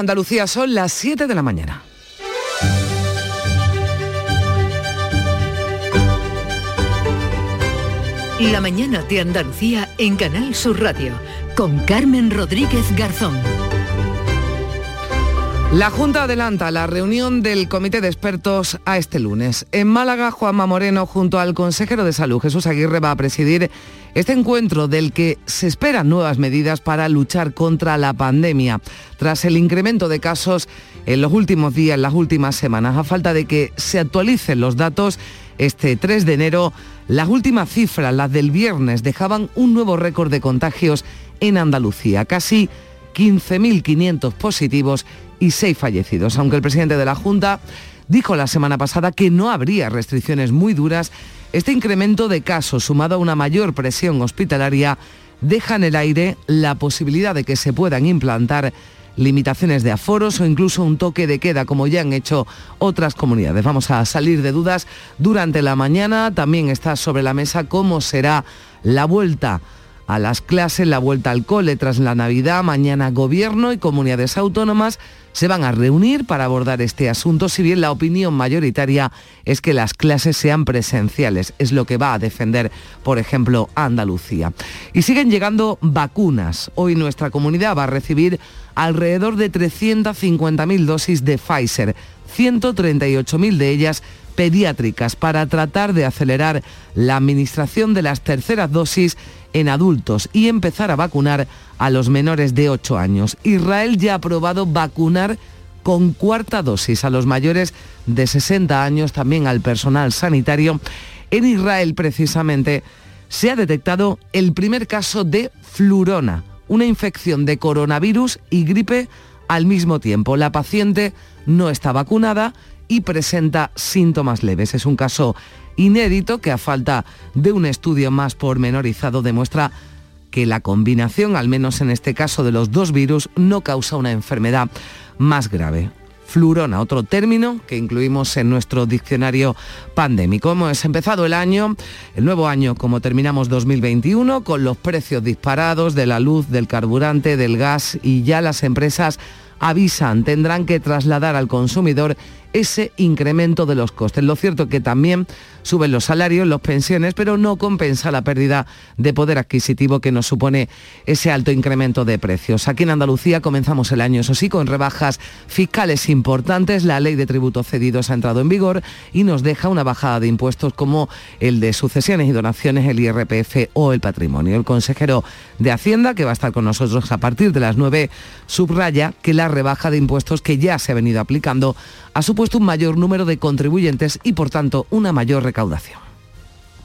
Andalucía son las 7 de la mañana. La mañana de Andalucía en Canal Sur Radio con Carmen Rodríguez Garzón. La Junta adelanta la reunión del Comité de Expertos a este lunes. En Málaga, Juanma Moreno, junto al consejero de Salud, Jesús Aguirre, va a presidir este encuentro del que se esperan nuevas medidas para luchar contra la pandemia. Tras el incremento de casos en los últimos días, en las últimas semanas, a falta de que se actualicen los datos, este 3 de enero, las últimas cifras, las del viernes, dejaban un nuevo récord de contagios en Andalucía, casi 15.500 positivos y 6 fallecidos, aunque el presidente de la Junta dijo la semana pasada que no habría restricciones muy duras, este incremento de casos sumado a una mayor presión hospitalaria deja en el aire la posibilidad de que se puedan implantar limitaciones de aforos o incluso un toque de queda, como ya han hecho otras comunidades. Vamos a salir de dudas durante la mañana. También está sobre la mesa cómo será la vuelta a las clases, la vuelta al cole tras la Navidad. Mañana gobierno y comunidades autónomas se van a reunir para abordar este asunto, si bien la opinión mayoritaria es que las clases sean presenciales. Es lo que va a defender, por ejemplo, Andalucía. Y siguen llegando vacunas. Hoy nuestra comunidad va a recibir alrededor de 350.000 dosis de Pfizer, 138.000 de ellas pediátricas, para tratar de acelerar la administración de las terceras dosis en adultos y empezar a vacunar a los menores de 8 años. Israel ya ha aprobado vacunar con cuarta dosis a los mayores de 60 años, también al personal sanitario. En Israel precisamente se ha detectado el primer caso de flurona, una infección de coronavirus y gripe al mismo tiempo. La paciente no está vacunada y presenta síntomas leves. Es un caso inédito que a falta de un estudio más pormenorizado demuestra que la combinación, al menos en este caso de los dos virus, no causa una enfermedad más grave. Flurona, otro término que incluimos en nuestro diccionario pandémico. Hemos empezado el año, el nuevo año como terminamos 2021, con los precios disparados de la luz, del carburante, del gas y ya las empresas avisan, tendrán que trasladar al consumidor ese incremento de los costes. Lo cierto es que también suben los salarios, las pensiones, pero no compensa la pérdida de poder adquisitivo que nos supone ese alto incremento de precios. Aquí en Andalucía comenzamos el año, eso sí, con rebajas fiscales importantes. La ley de tributos cedidos ha entrado en vigor y nos deja una bajada de impuestos como el de sucesiones y donaciones, el IRPF o el patrimonio. El consejero de Hacienda, que va a estar con nosotros a partir de las 9, subraya que la rebaja de impuestos que ya se ha venido aplicando ha supuesto un mayor número de contribuyentes y por tanto una mayor recaudación.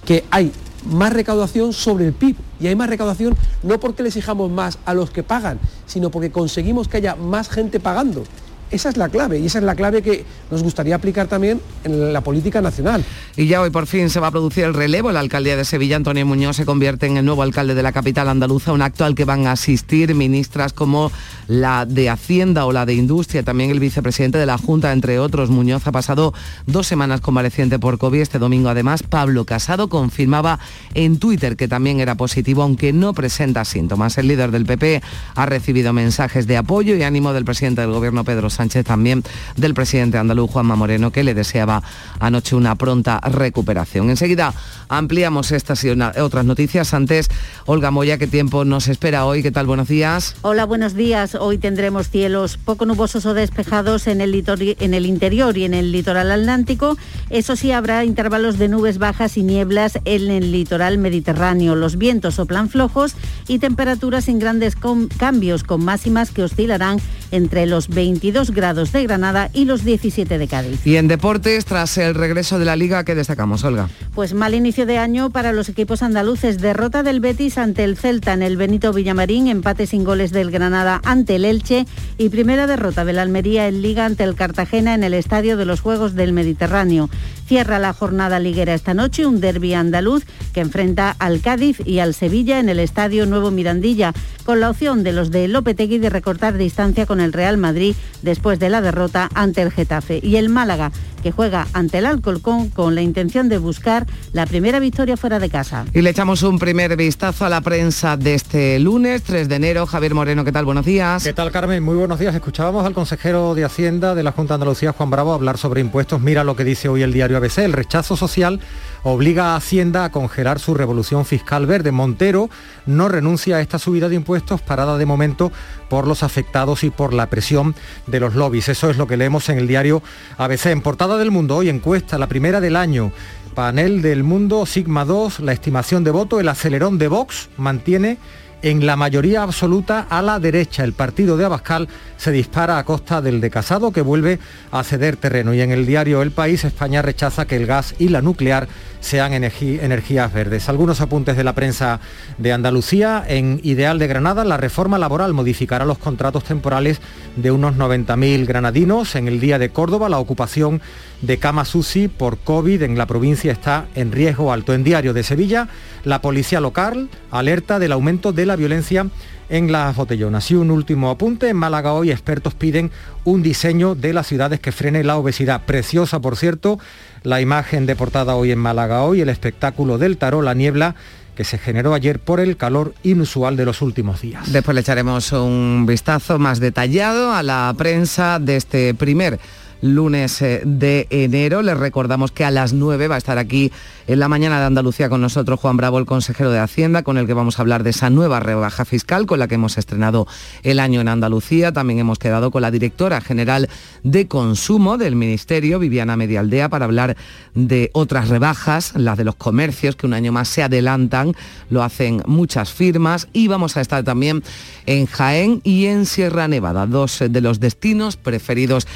Que hay más recaudación sobre el PIB y hay más recaudación no porque le exijamos más a los que pagan, sino porque conseguimos que haya más gente pagando. Esa es la clave y esa es la clave que nos gustaría aplicar también en la política nacional. Y ya hoy por fin se va a producir el relevo. La alcaldía de Sevilla, Antonio Muñoz, se convierte en el nuevo alcalde de la capital andaluza, un acto al que van a asistir ministras como la de Hacienda o la de Industria, también el vicepresidente de la Junta, entre otros. Muñoz ha pasado dos semanas convaleciente por COVID. Este domingo, además, Pablo Casado confirmaba en Twitter que también era positivo, aunque no presenta síntomas. El líder del PP ha recibido mensajes de apoyo y ánimo del presidente del Gobierno, Pedro Sánchez, también del presidente andaluz Juanma Moreno, que le deseaba anoche una pronta recuperación. Enseguida ampliamos estas y otras noticias. Antes, Olga Moya, ¿qué tiempo nos espera hoy? ¿Qué tal? Buenos días. Hola, buenos días. Hoy tendremos cielos poco nubosos o despejados en el, en el interior y en el litoral atlántico. Eso sí, habrá intervalos de nubes bajas y nieblas en el litoral mediterráneo. Los vientos soplan flojos y temperaturas sin grandes cambios, con máximas que oscilarán entre los 22 grados de Granada y los 17 de Cádiz. Y en deportes, tras el regreso de la Liga, ¿qué destacamos, Olga? Pues mal inicio de año para los equipos andaluces. Derrota del Betis ante el Celta en el Benito Villamarín, empate sin goles del Granada ante el Elche y primera derrota del Almería en Liga ante el Cartagena en el Estadio de los Juegos del Mediterráneo. Cierra la jornada liguera esta noche un derby andaluz que enfrenta al Cádiz y al Sevilla en el Estadio Nuevo Mirandilla, con la opción de los de Lopetegui de recortar distancia con el Real Madrid después de la derrota ante el Getafe. Y el Málaga que juega ante el Alcolcón con la intención de buscar la primera victoria fuera de casa. Y le echamos un primer vistazo a la prensa de este lunes, 3 de enero. Javier Moreno, ¿qué tal? Buenos días. ¿Qué tal, Carmen? Muy buenos días. Escuchábamos al consejero de Hacienda de la Junta de Andalucía, Juan Bravo, hablar sobre impuestos. Mira lo que dice hoy el diario ABC. El rechazo social obliga a Hacienda a congelar su revolución fiscal verde. Montero no renuncia a esta subida de impuestos parada de momento por los afectados y por la presión de los lobbies. Eso es lo que leemos en el diario ABC. En portada del mundo, hoy encuesta, la primera del año. Panel del mundo, Sigma 2, la estimación de voto, el acelerón de Vox mantiene en la mayoría absoluta a la derecha. El partido de Abascal se dispara a costa del de Casado que vuelve a ceder terreno. Y en el diario El País, España rechaza que el gas y la nuclear sean energías verdes. Algunos apuntes de la prensa de Andalucía. En Ideal de Granada, la reforma laboral modificará los contratos temporales de unos 90.000 granadinos. En el día de Córdoba, la ocupación de Cama Susi por COVID en la provincia está en riesgo alto. En Diario de Sevilla, la policía local alerta del aumento de la violencia en las botellonas. Y un último apunte, en Málaga hoy expertos piden un diseño de las ciudades que frene la obesidad. Preciosa, por cierto, la imagen de portada hoy en Málaga hoy, el espectáculo del tarot, la niebla que se generó ayer por el calor inusual de los últimos días. Después le echaremos un vistazo más detallado a la prensa de este primer lunes eh, de enero. Les recordamos que a las 9 va a estar aquí en la mañana de Andalucía con nosotros Juan Bravo, el consejero de Hacienda, con el que vamos a hablar de esa nueva rebaja fiscal con la que hemos estrenado el año en Andalucía. También hemos quedado con la directora general de Consumo del Ministerio, Viviana Medialdea, para hablar de otras rebajas, las de los comercios, que un año más se adelantan, lo hacen muchas firmas. Y vamos a estar también en Jaén y en Sierra Nevada, dos de los destinos preferidos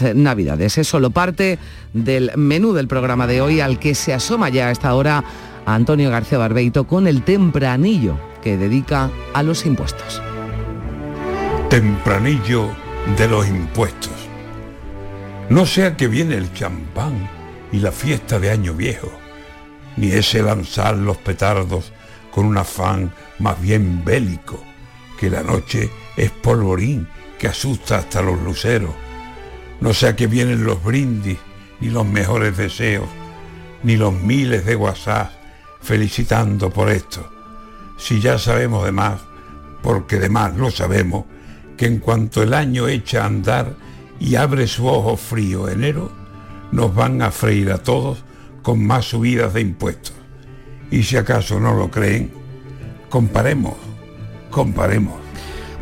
Navidades. Es solo parte del menú del programa de hoy al que se asoma ya a esta hora Antonio García Barbeito con el tempranillo que dedica a los impuestos. Tempranillo de los impuestos. No sea que viene el champán y la fiesta de Año Viejo, ni ese lanzar los petardos con un afán más bien bélico, que la noche es polvorín que asusta hasta los luceros no sea que vienen los brindis, ni los mejores deseos, ni los miles de WhatsApp felicitando por esto. Si ya sabemos de más, porque de más lo sabemos, que en cuanto el año echa a andar y abre su ojo frío enero, nos van a freír a todos con más subidas de impuestos. Y si acaso no lo creen, comparemos, comparemos.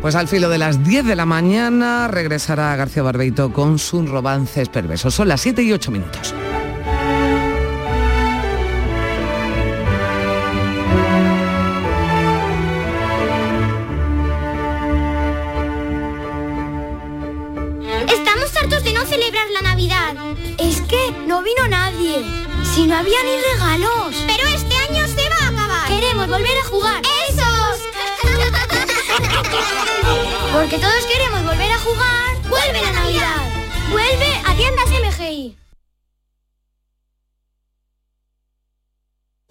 Pues al filo de las 10 de la mañana regresará García Barbeito con sus romances perversos. Son las 7 y 8 minutos. Estamos hartos de no celebrar la Navidad. Es que no vino nadie. Si no había ni regalos. Pero este año se va a acabar. Queremos volver a jugar. Porque todos queremos volver a jugar. ¡Vuelve la Navidad! ¡Vuelve a tiendas MGI!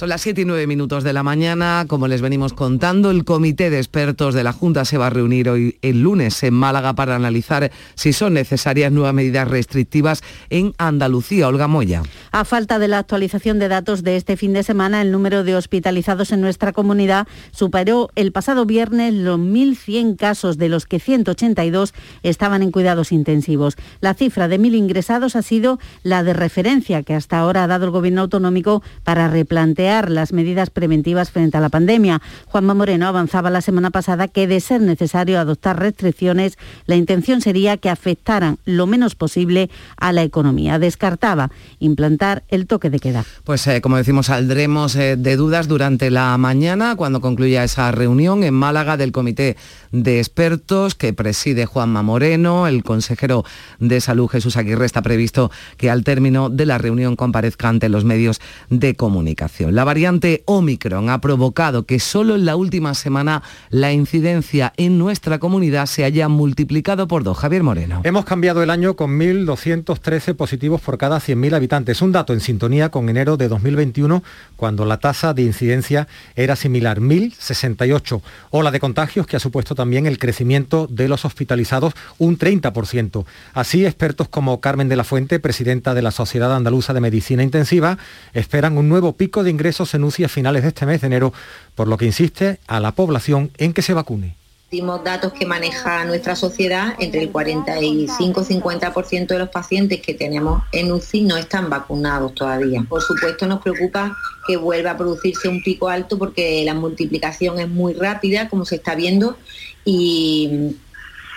Son las 7 y 9 minutos de la mañana. Como les venimos contando, el comité de expertos de la Junta se va a reunir hoy el lunes en Málaga para analizar si son necesarias nuevas medidas restrictivas en Andalucía. Olga Moya. A falta de la actualización de datos de este fin de semana, el número de hospitalizados en nuestra comunidad superó el pasado viernes los 1.100 casos, de los que 182 estaban en cuidados intensivos. La cifra de 1.000 ingresados ha sido la de referencia que hasta ahora ha dado el Gobierno autonómico para replantear las medidas preventivas frente a la pandemia. Juanma Moreno avanzaba la semana pasada que de ser necesario adoptar restricciones, la intención sería que afectaran lo menos posible a la economía. Descartaba implantar el toque de queda. Pues eh, como decimos, saldremos eh, de dudas durante la mañana cuando concluya esa reunión en Málaga del Comité de Expertos que preside Juanma Moreno. El consejero de Salud Jesús Aguirre está previsto que al término de la reunión comparezca ante los medios de comunicación. La variante Omicron ha provocado que solo en la última semana la incidencia en nuestra comunidad se haya multiplicado por dos. Javier Moreno. Hemos cambiado el año con 1.213 positivos por cada 100.000 habitantes, un dato en sintonía con enero de 2021, cuando la tasa de incidencia era similar, 1.068, o la de contagios que ha supuesto también el crecimiento de los hospitalizados, un 30%. Así, expertos como Carmen de la Fuente, presidenta de la Sociedad Andaluza de Medicina Intensiva, esperan un nuevo pico de ingresos en UCI a finales de este mes de enero, por lo que insiste a la población en que se vacune últimos datos que maneja nuestra sociedad, entre el 45 y 50% de los pacientes que tenemos en UCI no están vacunados todavía. Por supuesto nos preocupa que vuelva a producirse un pico alto porque la multiplicación es muy rápida, como se está viendo, y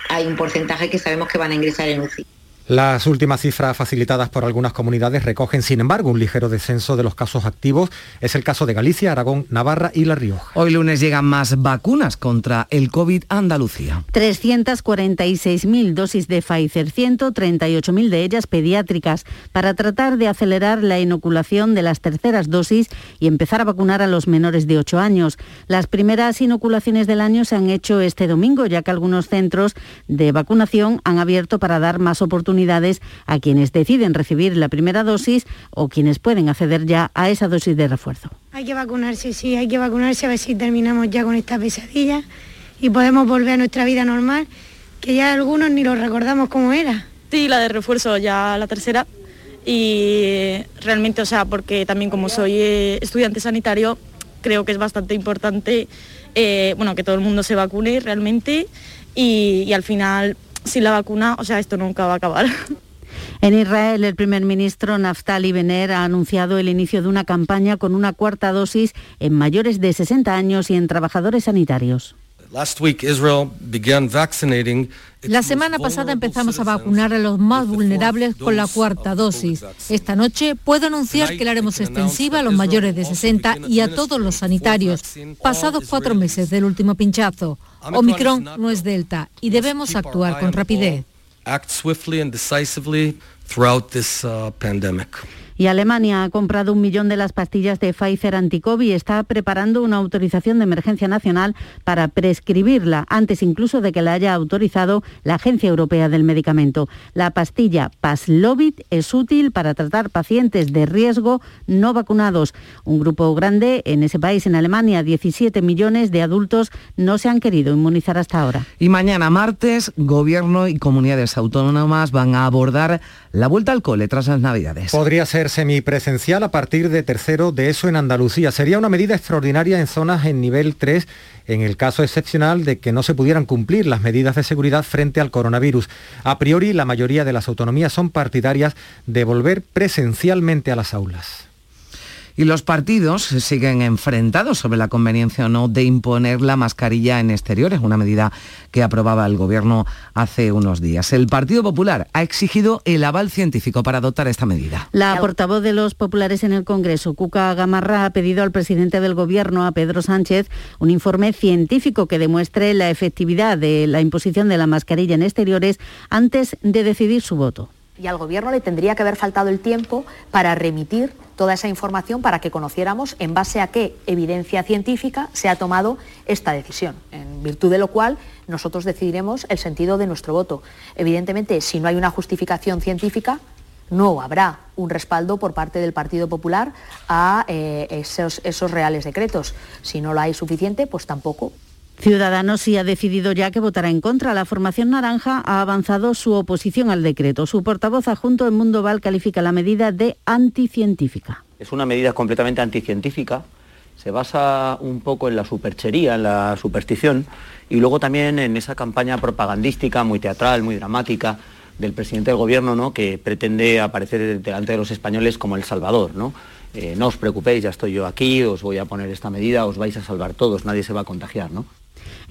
hay un porcentaje que sabemos que van a ingresar en UCI. Las últimas cifras facilitadas por algunas comunidades recogen, sin embargo, un ligero descenso de los casos activos. Es el caso de Galicia, Aragón, Navarra y La Rioja. Hoy lunes llegan más vacunas contra el COVID a Andalucía. 346.000 dosis de Pfizer, 138.000 de ellas pediátricas, para tratar de acelerar la inoculación de las terceras dosis y empezar a vacunar a los menores de 8 años. Las primeras inoculaciones del año se han hecho este domingo, ya que algunos centros de vacunación han abierto para dar más oportunidades a quienes deciden recibir la primera dosis o quienes pueden acceder ya a esa dosis de refuerzo. Hay que vacunarse, sí, hay que vacunarse a ver si terminamos ya con esta pesadilla y podemos volver a nuestra vida normal, que ya algunos ni lo recordamos como era. Sí, la de refuerzo ya la tercera y realmente, o sea, porque también como soy eh, estudiante sanitario, creo que es bastante importante eh, bueno, que todo el mundo se vacune realmente y, y al final sin la vacuna, o sea, esto nunca va a acabar. En Israel, el primer ministro Naftali Bennett ha anunciado el inicio de una campaña con una cuarta dosis en mayores de 60 años y en trabajadores sanitarios. La semana pasada empezamos a vacunar a los más vulnerables con la cuarta dosis. Esta noche puedo anunciar que la haremos extensiva a los mayores de 60 y a todos los sanitarios, pasados cuatro meses del último pinchazo. Omicron no es Delta y debemos actuar con rapidez. Y Alemania ha comprado un millón de las pastillas de Pfizer anticovid y está preparando una autorización de emergencia nacional para prescribirla, antes incluso de que la haya autorizado la Agencia Europea del Medicamento. La pastilla Paslovit es útil para tratar pacientes de riesgo no vacunados. Un grupo grande en ese país, en Alemania, 17 millones de adultos no se han querido inmunizar hasta ahora. Y mañana martes, Gobierno y comunidades autónomas van a abordar la vuelta al cole tras las Navidades. Podría ser semipresencial a partir de tercero de eso en Andalucía. Sería una medida extraordinaria en zonas en nivel 3 en el caso excepcional de que no se pudieran cumplir las medidas de seguridad frente al coronavirus. A priori, la mayoría de las autonomías son partidarias de volver presencialmente a las aulas y los partidos siguen enfrentados sobre la conveniencia o no de imponer la mascarilla en exteriores, una medida que aprobaba el Gobierno hace unos días. El Partido Popular ha exigido el aval científico para adoptar esta medida. La portavoz de los populares en el Congreso, Cuca Gamarra, ha pedido al presidente del Gobierno, a Pedro Sánchez, un informe científico que demuestre la efectividad de la imposición de la mascarilla en exteriores antes de decidir su voto y al Gobierno le tendría que haber faltado el tiempo para remitir toda esa información para que conociéramos en base a qué evidencia científica se ha tomado esta decisión, en virtud de lo cual nosotros decidiremos el sentido de nuestro voto. Evidentemente, si no hay una justificación científica, no habrá un respaldo por parte del Partido Popular a eh, esos, esos reales decretos. Si no lo hay suficiente, pues tampoco Ciudadanos sí ha decidido ya que votará en contra. La formación naranja ha avanzado su oposición al decreto. Su portavoz adjunto en Mundo Val califica la medida de anticientífica. Es una medida completamente anticientífica. Se basa un poco en la superchería, en la superstición y luego también en esa campaña propagandística muy teatral, muy dramática del presidente del gobierno, ¿no? que pretende aparecer delante de los españoles como el Salvador. ¿no? eh, no os preocupéis, ya estoy yo aquí, os voy a poner esta medida, os vais a salvar todos, nadie se va a contagiar, ¿no?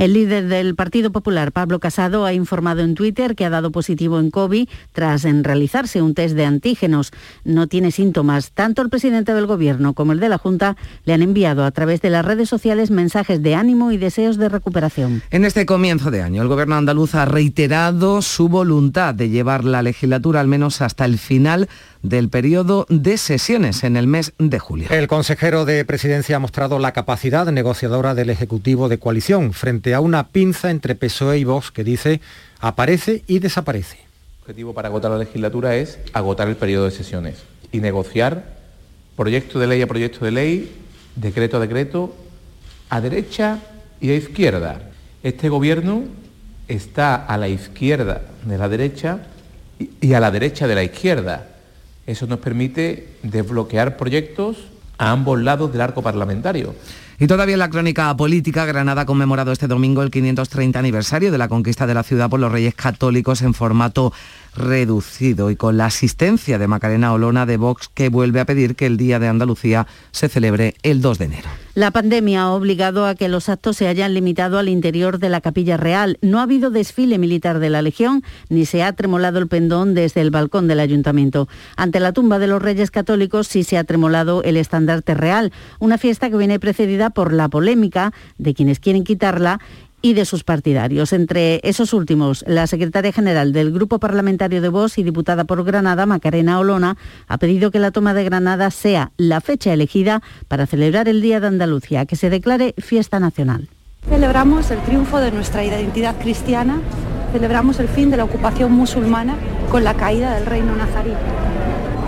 El líder del Partido Popular, Pablo Casado, ha informado en Twitter que ha dado positivo en COVID tras en realizarse un test de antígenos. No tiene síntomas. Tanto el presidente del Gobierno como el de la Junta le han enviado a través de las redes sociales mensajes de ánimo y deseos de recuperación. En este comienzo de año, el Gobierno andaluz ha reiterado su voluntad de llevar la legislatura al menos hasta el final del periodo de sesiones en el mes de julio. El consejero de Presidencia ha mostrado la capacidad negociadora del Ejecutivo de coalición frente a una pinza entre PSOE y Vox que dice aparece y desaparece. El objetivo para agotar la legislatura es agotar el periodo de sesiones y negociar proyecto de ley a proyecto de ley, decreto a decreto, a derecha y a izquierda. Este gobierno está a la izquierda de la derecha y a la derecha de la izquierda. Eso nos permite desbloquear proyectos a ambos lados del arco parlamentario. Y todavía en la crónica política, Granada ha conmemorado este domingo el 530 aniversario de la conquista de la ciudad por los reyes católicos en formato reducido y con la asistencia de Macarena Olona de Vox que vuelve a pedir que el Día de Andalucía se celebre el 2 de enero. La pandemia ha obligado a que los actos se hayan limitado al interior de la Capilla Real. No ha habido desfile militar de la Legión ni se ha tremolado el pendón desde el balcón del ayuntamiento. Ante la tumba de los Reyes Católicos sí se ha tremolado el estandarte real, una fiesta que viene precedida por la polémica de quienes quieren quitarla y de sus partidarios. Entre esos últimos, la secretaria general del Grupo Parlamentario de Vox y diputada por Granada, Macarena Olona, ha pedido que la toma de Granada sea la fecha elegida para celebrar el Día de Andalucía, que se declare fiesta nacional. Celebramos el triunfo de nuestra identidad cristiana, celebramos el fin de la ocupación musulmana con la caída del reino nazarí.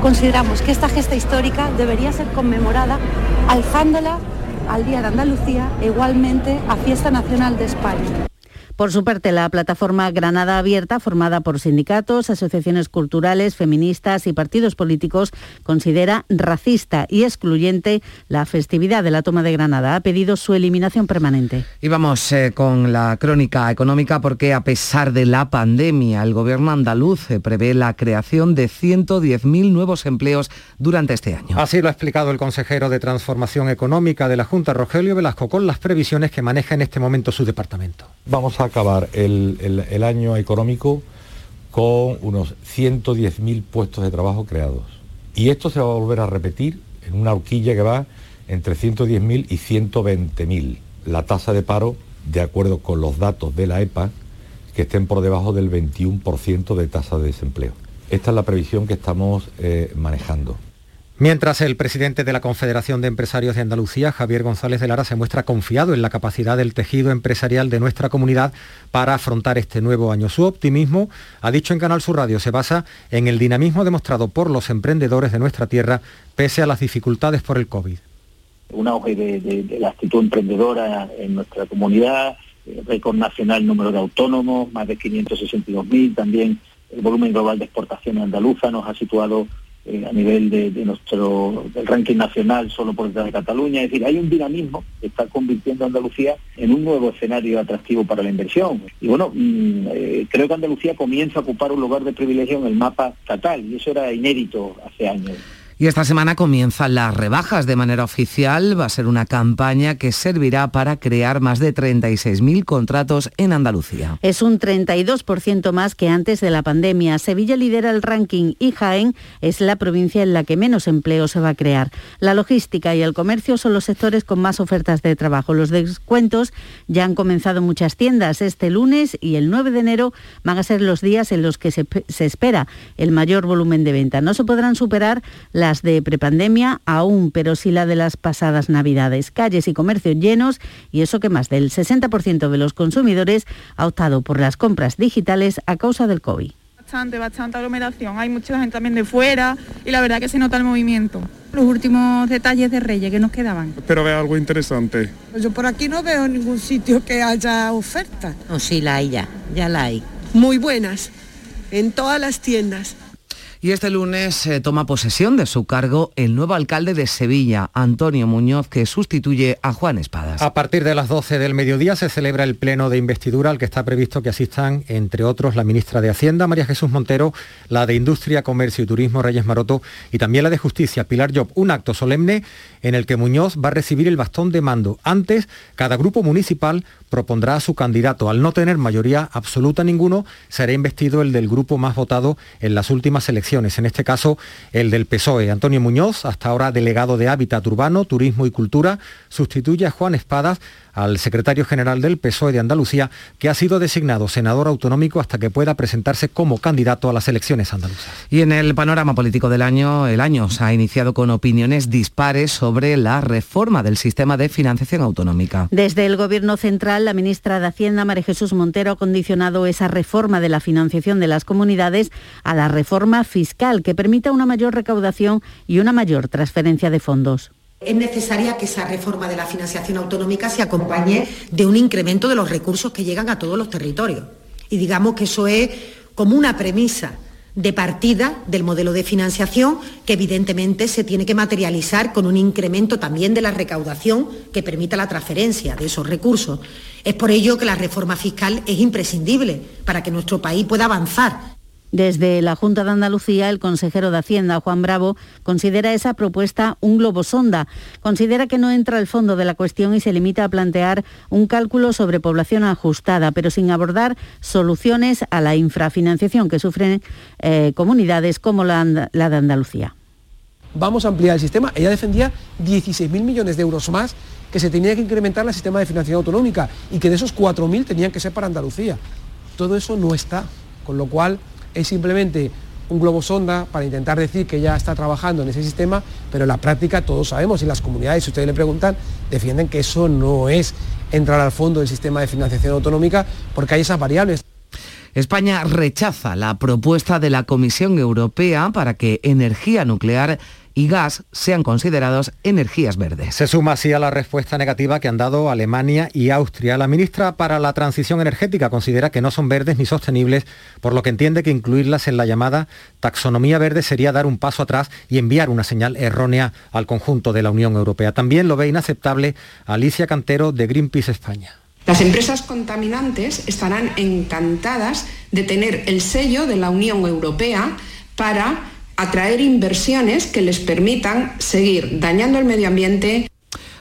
Consideramos que esta gesta histórica debería ser conmemorada alzándola al Día de Andalucía igualmente a Fiesta Nacional de España. Por su parte, la plataforma Granada Abierta, formada por sindicatos, asociaciones culturales, feministas y partidos políticos, considera racista y excluyente la festividad de la toma de Granada. Ha pedido su eliminación permanente. Y vamos eh, con la crónica económica porque a pesar de la pandemia, el gobierno andaluz eh, prevé la creación de 110.000 nuevos empleos durante este año. Así lo ha explicado el consejero de Transformación Económica de la Junta, Rogelio Velasco, con las previsiones que maneja en este momento su departamento. Vamos a acabar el, el año económico con unos 110.000 puestos de trabajo creados. Y esto se va a volver a repetir en una horquilla que va entre 110.000 y 120.000. La tasa de paro, de acuerdo con los datos de la EPA, que estén por debajo del 21% de tasa de desempleo. Esta es la previsión que estamos eh, manejando. Mientras el presidente de la Confederación de Empresarios de Andalucía, Javier González de Lara, se muestra confiado en la capacidad del tejido empresarial de nuestra comunidad para afrontar este nuevo año. Su optimismo, ha dicho en Canal Sur Radio, se basa en el dinamismo demostrado por los emprendedores de nuestra tierra pese a las dificultades por el COVID. Un auge de, la actitud emprendedora en nuestra comunidad, eh, récord nacional número de autónomos, más de 562.000, también el volumen global de exportaciones andaluza nos ha situado eh, a nivel de, nuestro del ranking nacional solo por detrás de Cataluña. Es decir, hay un dinamismo que está convirtiendo a Andalucía en un nuevo escenario atractivo para la inversión. Y bueno, mm, eh, creo que Andalucía comienza a ocupar un lugar de privilegio en el mapa estatal y eso era inédito hace años. Y esta semana comienzan las rebajas de manera oficial. Va a ser una campaña que servirá para crear más de 36.000 contratos en Andalucía. Es un 32% más que antes de la pandemia. Sevilla lidera el ranking y Jaén es la provincia en la que menos empleo se va a crear. La logística y el comercio son los sectores con más ofertas de trabajo. Los descuentos ya han comenzado en muchas tiendas. Este lunes y el 9 de enero van a ser los días en los que se, se espera el mayor volumen de venta. No se podrán superar las de prepandemia aún, pero sí la de las pasadas Navidades. Calles y comercios llenos y eso que más del 60% de los consumidores ha optado por las compras digitales a causa del COVID. Bastante, bastante aglomeración. Hay mucha gente también de fuera y la verdad que se nota el movimiento. Los últimos detalles de Reyes que nos quedaban. Espero ver algo interesante. Yo por aquí no veo ningún sitio que haya oferta. No, sí la hay ya, ya la hay. Muy buenas, en todas las tiendas. Y este lunes eh, toma posesión de su cargo el nuevo alcalde de Sevilla, Antonio Muñoz, que sustituye a Juan Espadas. A partir de las 12 del mediodía se celebra el pleno de investidura al que está previsto que asistan, entre otros, la ministra de Hacienda, María Jesús Montero, la de Industria, Comercio y Turismo, Reyes Maroto, y también la de Justicia, Pilar Job. Un acto solemne en el que Muñoz va a recibir el bastón de mando. Antes, cada grupo municipal propondrá a su candidato. Al no tener mayoría absoluta ninguno, será investido el del grupo más votado en las últimas elecciones, en este caso el del PSOE. Antonio Muñoz, hasta ahora delegado de Hábitat Urbano, Turismo y Cultura, sustituye a Juan Espadas al secretario general del PSOE de Andalucía, que ha sido designado senador autonómico hasta que pueda presentarse como candidato a las elecciones andaluzas. Y en el panorama político del año, el año se ha iniciado con opiniones dispares sobre la reforma del sistema de financiación autonómica. Desde el Gobierno Central, la ministra de Hacienda, María Jesús Montero, ha condicionado esa reforma de la financiación de las comunidades a la reforma fiscal que permita una mayor recaudación y una mayor transferencia de fondos es necesaria que esa reforma de la financiación autonómica se acompañe de un incremento de los recursos que llegan a todos los territorios. Y digamos que eso es como una premisa de partida del modelo de financiación que evidentemente se tiene que materializar con un incremento también de la recaudación que permita la transferencia de esos recursos. Es por ello que la reforma fiscal es imprescindible para que nuestro país pueda avanzar desde la Junta de Andalucía, el consejero de Hacienda, Juan Bravo, considera esa propuesta un globo sonda. Considera que no entra al fondo de la cuestión y se limita a plantear un cálculo sobre población ajustada, pero sin abordar soluciones a la infrafinanciación que sufren eh, comunidades como la, la de Andalucía. Vamos a ampliar el sistema. Ella defendía 16.000 millones de euros más que se tenía que incrementar el sistema de financiación autonómica y que de esos 4.000 tenían que ser para Andalucía. Todo eso no está, con lo cual es simplemente un globo sonda para intentar decir que ya está trabajando en ese sistema, pero en la práctica todos sabemos y las comunidades, si ustedes le preguntan, defienden que eso no es entrar al fondo del sistema de financiación autonómica porque hay esas variables. España rechaza la propuesta de la Comisión Europea para que energía nuclear y gas sean considerados energías verdes. Se suma así a la respuesta negativa que han dado Alemania y Austria. La ministra para la Transición Energética considera que no son verdes ni sostenibles, por lo que entiende que incluirlas en la llamada taxonomía verde sería dar un paso atrás y enviar una señal errónea al conjunto de la Unión Europea. También lo ve inaceptable Alicia Cantero de Greenpeace España. Las empresas contaminantes estarán encantadas de tener el sello de la Unión Europea para atraer inversiones que les permitan seguir dañando el medio ambiente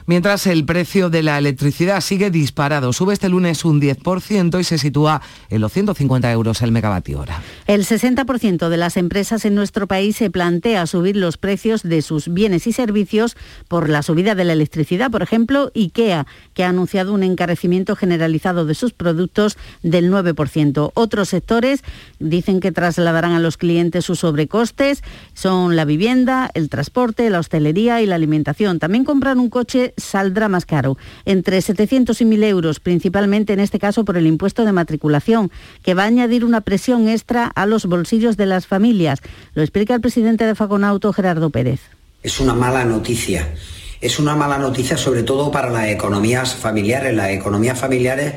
Mientras el precio de la electricidad sigue disparado, sube este lunes un 10% y se sitúa en los 150 euros el megavatio hora. El 60% de las empresas en nuestro país se plantea subir los precios de sus bienes y servicios por la subida de la electricidad. Por ejemplo, IKEA, que ha anunciado un encarecimiento generalizado de sus productos del 9%. Otros sectores dicen que trasladarán a los clientes sus sobrecostes. Son la vivienda, el transporte, la hostelería y la alimentación. También comprar un coche saldrá más caro, entre 700 y 1.000 euros, principalmente en este caso por el impuesto de matriculación, que va a añadir una presión extra a los bolsillos de las familias. Lo explica el presidente de Faconauto, Gerardo Pérez. Es una mala noticia. Es una mala noticia sobre todo para las economías familiares, las economías familiares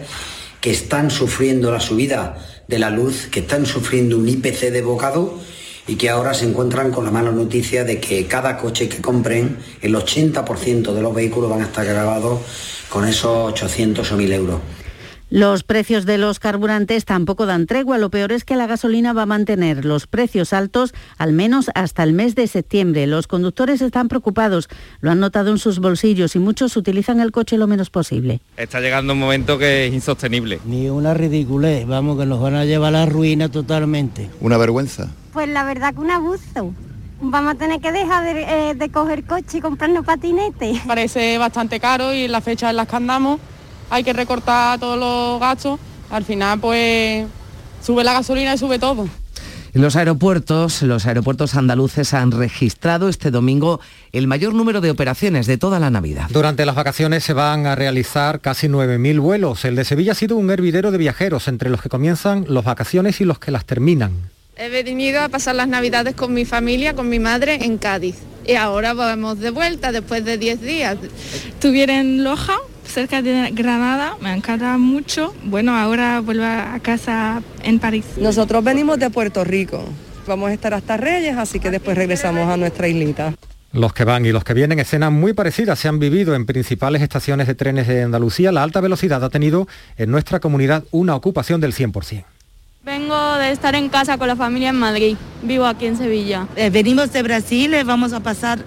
que están sufriendo la subida de la luz, que están sufriendo un IPC de bocado y que ahora se encuentran con la mala noticia de que cada coche que compren, el 80% de los vehículos van a estar grabados con esos 800 o 1000 euros. Los precios de los carburantes tampoco dan tregua. Lo peor es que la gasolina va a mantener los precios altos al menos hasta el mes de septiembre. Los conductores están preocupados, lo han notado en sus bolsillos y muchos utilizan el coche lo menos posible. Está llegando un momento que es insostenible. Ni una ridiculez, vamos, que nos van a llevar a la ruina totalmente. Una vergüenza. Pues la verdad que un abuso. Vamos a tener que dejar de, eh, coger coche y comprarnos patinetes. Parece bastante caro y la fecha en las que andamos hay que recortar todos los gastos, al final pues sube la gasolina y sube todo. los aeropuertos, los aeropuertos andaluces han registrado este domingo el mayor número de operaciones de toda la Navidad. Durante las vacaciones se van a realizar casi 9.000 vuelos. El de Sevilla ha sido un hervidero de viajeros, entre los que comienzan las vacaciones y los que las terminan. He venido a pasar las Navidades con mi familia, con mi madre en Cádiz. Y ahora vamos de vuelta después de 10 días. Estuviera en Loja cerca de Granada, me encanta mucho. Bueno, ahora vuelvo a casa en París. Nosotros venimos de Puerto Rico. Vamos a estar hasta Reyes, así que después regresamos a nuestra islita. Los que van y los que vienen, escenas muy parecidas se han vivido en principales estaciones de trenes de Andalucía. La alta velocidad ha tenido en nuestra comunidad una ocupación del 100%. Vengo de estar en casa con la familia en Madrid. Vivo aquí en Sevilla. Eh, venimos de Brasil y vamos a pasar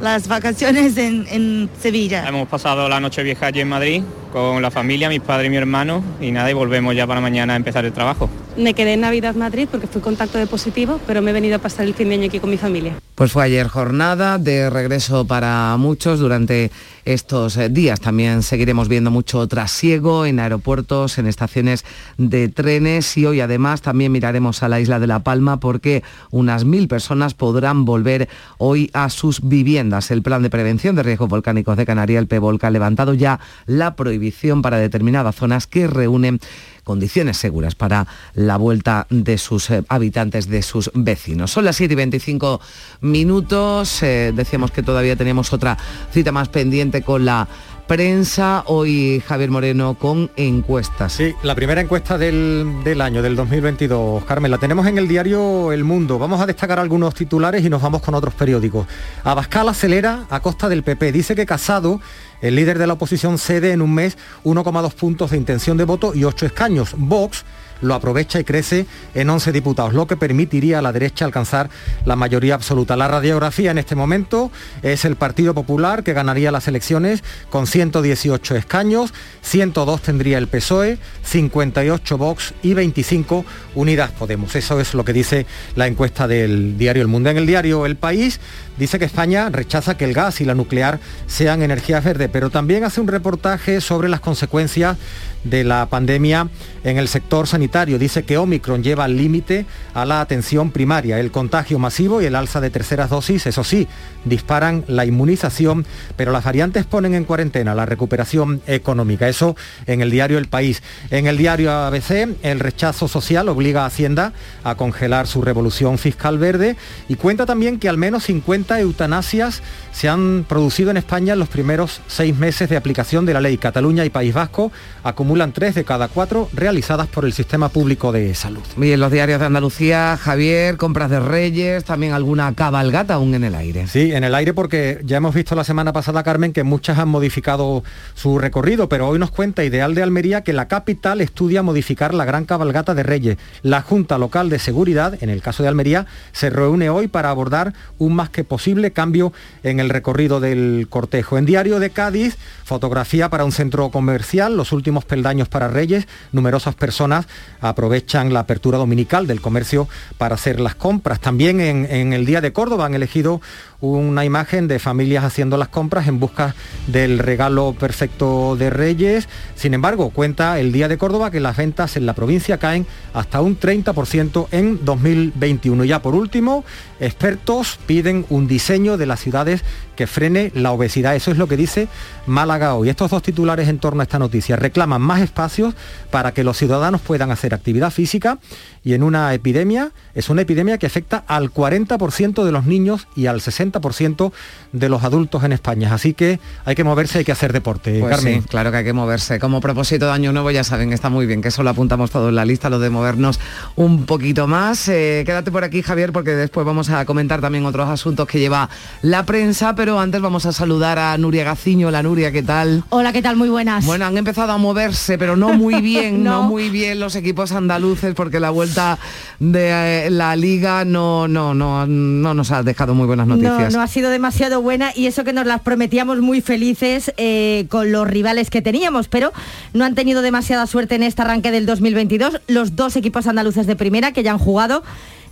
las vacaciones en, en, Sevilla. Hemos pasado la noche vieja allí en Madrid con la familia, mis padres y mi hermano y nada, y volvemos ya para mañana a empezar el trabajo. Me quedé en Navidad Madrid porque fui contacto de positivo, pero me he venido a pasar el fin de año aquí con mi familia. Pues fue ayer jornada de regreso para muchos durante estos eh, días. También seguiremos viendo mucho trasiego en aeropuertos, en estaciones de trenes y hoy además también miraremos a la isla de La Palma porque unas mil personas podrán volver hoy a sus viviendas. El plan de prevención de riesgos volcánicos de Canarias, el PEVOLCA, ha levantado ya la prohibición para determinadas zonas que reúnen condiciones seguras para la vuelta de sus eh, habitantes, de sus vecinos. Son las 7 y 25 minutos, eh, decíamos que todavía teníamos otra cita más pendiente con la prensa. Hoy Javier Moreno con encuestas. Sí, la primera encuesta del, del, año, del 2022. Carmen, la tenemos en el diario El Mundo. Vamos a destacar algunos titulares y nos vamos con otros periódicos. Abascal acelera a costa del PP. Dice que Casado, el líder de la oposición, cede en un mes 1,2 puntos de intención de voto y 8 escaños. Vox lo aprovecha y crece en 11 diputados, lo que permitiría a la derecha alcanzar la mayoría absoluta. La radiografía en este momento es el Partido Popular que ganaría las elecciones con 118 escaños, 102 tendría el PSOE, 58 Vox y 25 Unidas Podemos. Eso es lo que dice la encuesta del diario El Mundo. En el diario El País dice que España rechaza que el gas y la nuclear sean energías verdes, pero también hace un reportaje sobre las consecuencias de la pandemia en el sector sanitario. Dice que Omicron lleva al límite a la atención primaria. El contagio masivo y el alza de terceras dosis, eso sí, disparan la inmunización, pero las variantes ponen en cuarentena la recuperación económica. Eso en el diario El País. En el diario ABC, el rechazo social obliga a Hacienda a congelar su revolución fiscal verde y cuenta también que al menos 50 eutanasias se han producido en España en los primeros seis meses de aplicación de la ley. Cataluña y País Vasco acumulan tres de cada cuatro realizadas por el sistema público de salud. Y en los diarios de Andalucía, Javier, compras de Reyes, también alguna cabalgata aún en el aire. Sí, en el aire porque ya hemos visto la semana pasada, Carmen, que muchas han modificado su recorrido, pero hoy nos cuenta Ideal de Almería que la capital estudia modificar la gran cabalgata de Reyes. La Junta Local de Seguridad, en el caso de Almería, se reúne hoy para abordar un más que posible cambio en el recorrido del cortejo. En Diario de Cádiz, fotografía para un centro comercial, los últimos peldaños para Reyes, numerosas personas aprovechan la apertura dominical del comercio para hacer las compras. También en, en el Día de Córdoba han elegido una imagen de familias haciendo las compras en busca del regalo perfecto de Reyes. Sin embargo, cuenta el Día de Córdoba que las ventas en la provincia caen hasta un 30% en 2021. Ya por último, expertos piden un diseño de las ciudades que frene la obesidad. Eso es lo que dice Málaga hoy. Estos dos titulares en torno a esta noticia reclaman más espacios para que los ciudadanos puedan hacer actividad física y en una epidemia, es una epidemia que afecta al 40% de los niños y al 60% de los adultos en España. Así que hay que moverse, hay que hacer deporte. Pues Carmen. Sí, claro que hay que moverse. Como propósito de año nuevo ya saben, está muy bien, que eso lo apuntamos todo en la lista, lo de movernos un poquito más. Eh, quédate por aquí, Javier, porque después vamos a comentar también otros asuntos que lleva la prensa, pero antes vamos a saludar a Nuria Gaciño. La Nuria, ¿qué tal? Hola, ¿qué tal? Muy buenas. Bueno, han empezado a moverse, pero no muy bien, no. no muy bien los equipos andaluces, porque la vuelta de eh, la liga no, no, no, no nos ha dejado muy buenas noticias. No, no ha sido demasiado buena y eso que nos las prometíamos muy felices eh, con los rivales que teníamos, pero no han tenido demasiada suerte en este arranque del 2022. Los dos equipos andaluces de primera que ya han jugado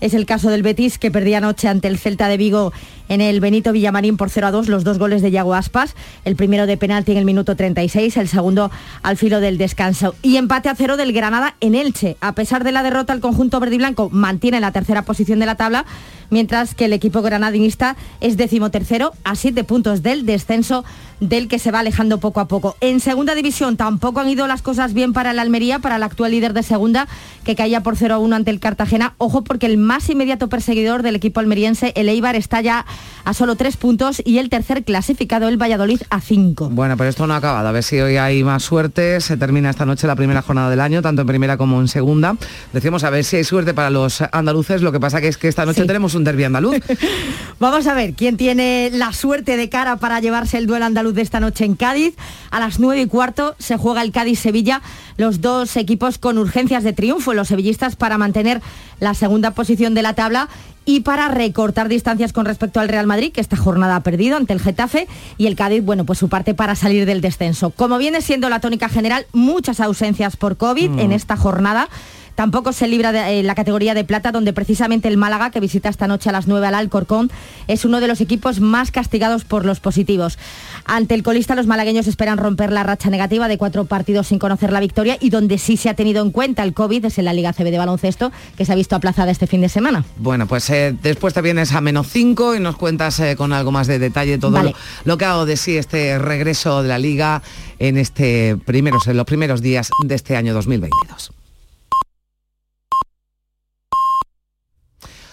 es el caso del Betis, que perdía anoche ante el Celta de Vigo en el Benito Villamarín por 0 a 2, los dos goles de Yago Aspas, el primero de penalti en el minuto 36, el segundo al filo del descanso. Y empate a cero del Granada en Elche. A pesar de la derrota, el conjunto verde y blanco mantiene la tercera posición de la tabla, mientras que el equipo granadinista es decimotercero a siete puntos del descenso del que se va alejando poco a poco. En segunda división tampoco han ido las cosas bien para la Almería, para el actual líder de segunda, que caía por 0 a 1 ante el Cartagena. Ojo porque el más inmediato perseguidor del equipo almeriense, el Eibar, está ya a solo tres puntos y el tercer clasificado, el Valladolid, a cinco. Bueno, pero esto no ha acabado. A ver si hoy hay más suerte. Se termina esta noche la primera jornada del año, tanto en primera como en segunda. Decimos a ver si hay suerte para los andaluces. Lo que pasa que es que esta noche Sí. tenemos un derbi andaluz. Vamos a ver quién tiene la suerte de cara para llevarse el duelo andaluz de esta noche en Cádiz. A las 9 y cuarto se juega el Cádiz-Sevilla, los dos equipos con urgencias de triunfo, los sevillistas para mantener la segunda posición de la tabla y para recortar distancias con respecto al Real Madrid, que esta jornada ha perdido ante el Getafe, y el Cádiz, bueno, pues su parte para salir del descenso. Como viene siendo la tónica general, muchas ausencias por COVID Mm. en esta jornada. Tampoco se libra de eh, la categoría de plata, donde precisamente el Málaga, que visita esta noche a las 9 al Alcorcón, es uno de los equipos más castigados por los positivos. Ante el colista, los malagueños esperan romper la racha negativa de cuatro partidos sin conocer la victoria y donde sí se ha tenido en cuenta el COVID es en la Liga CB de baloncesto, que se ha visto aplazada este fin de semana. Bueno, pues eh, después te vienes a menos 5 y nos cuentas eh, con algo más de detalle todo Vale. lo, lo que ha dado de sí este regreso de la liga en este primeros, en los primeros días de este año 2022.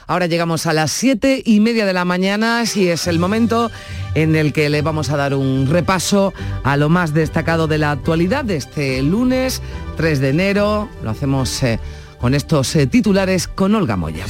Ahora llegamos a las siete y media de la mañana y es el momento en el que le vamos a dar un repaso a lo más destacado de la actualidad de este lunes 3 de enero. Lo hacemos eh, con estos eh, titulares con Olga Moya.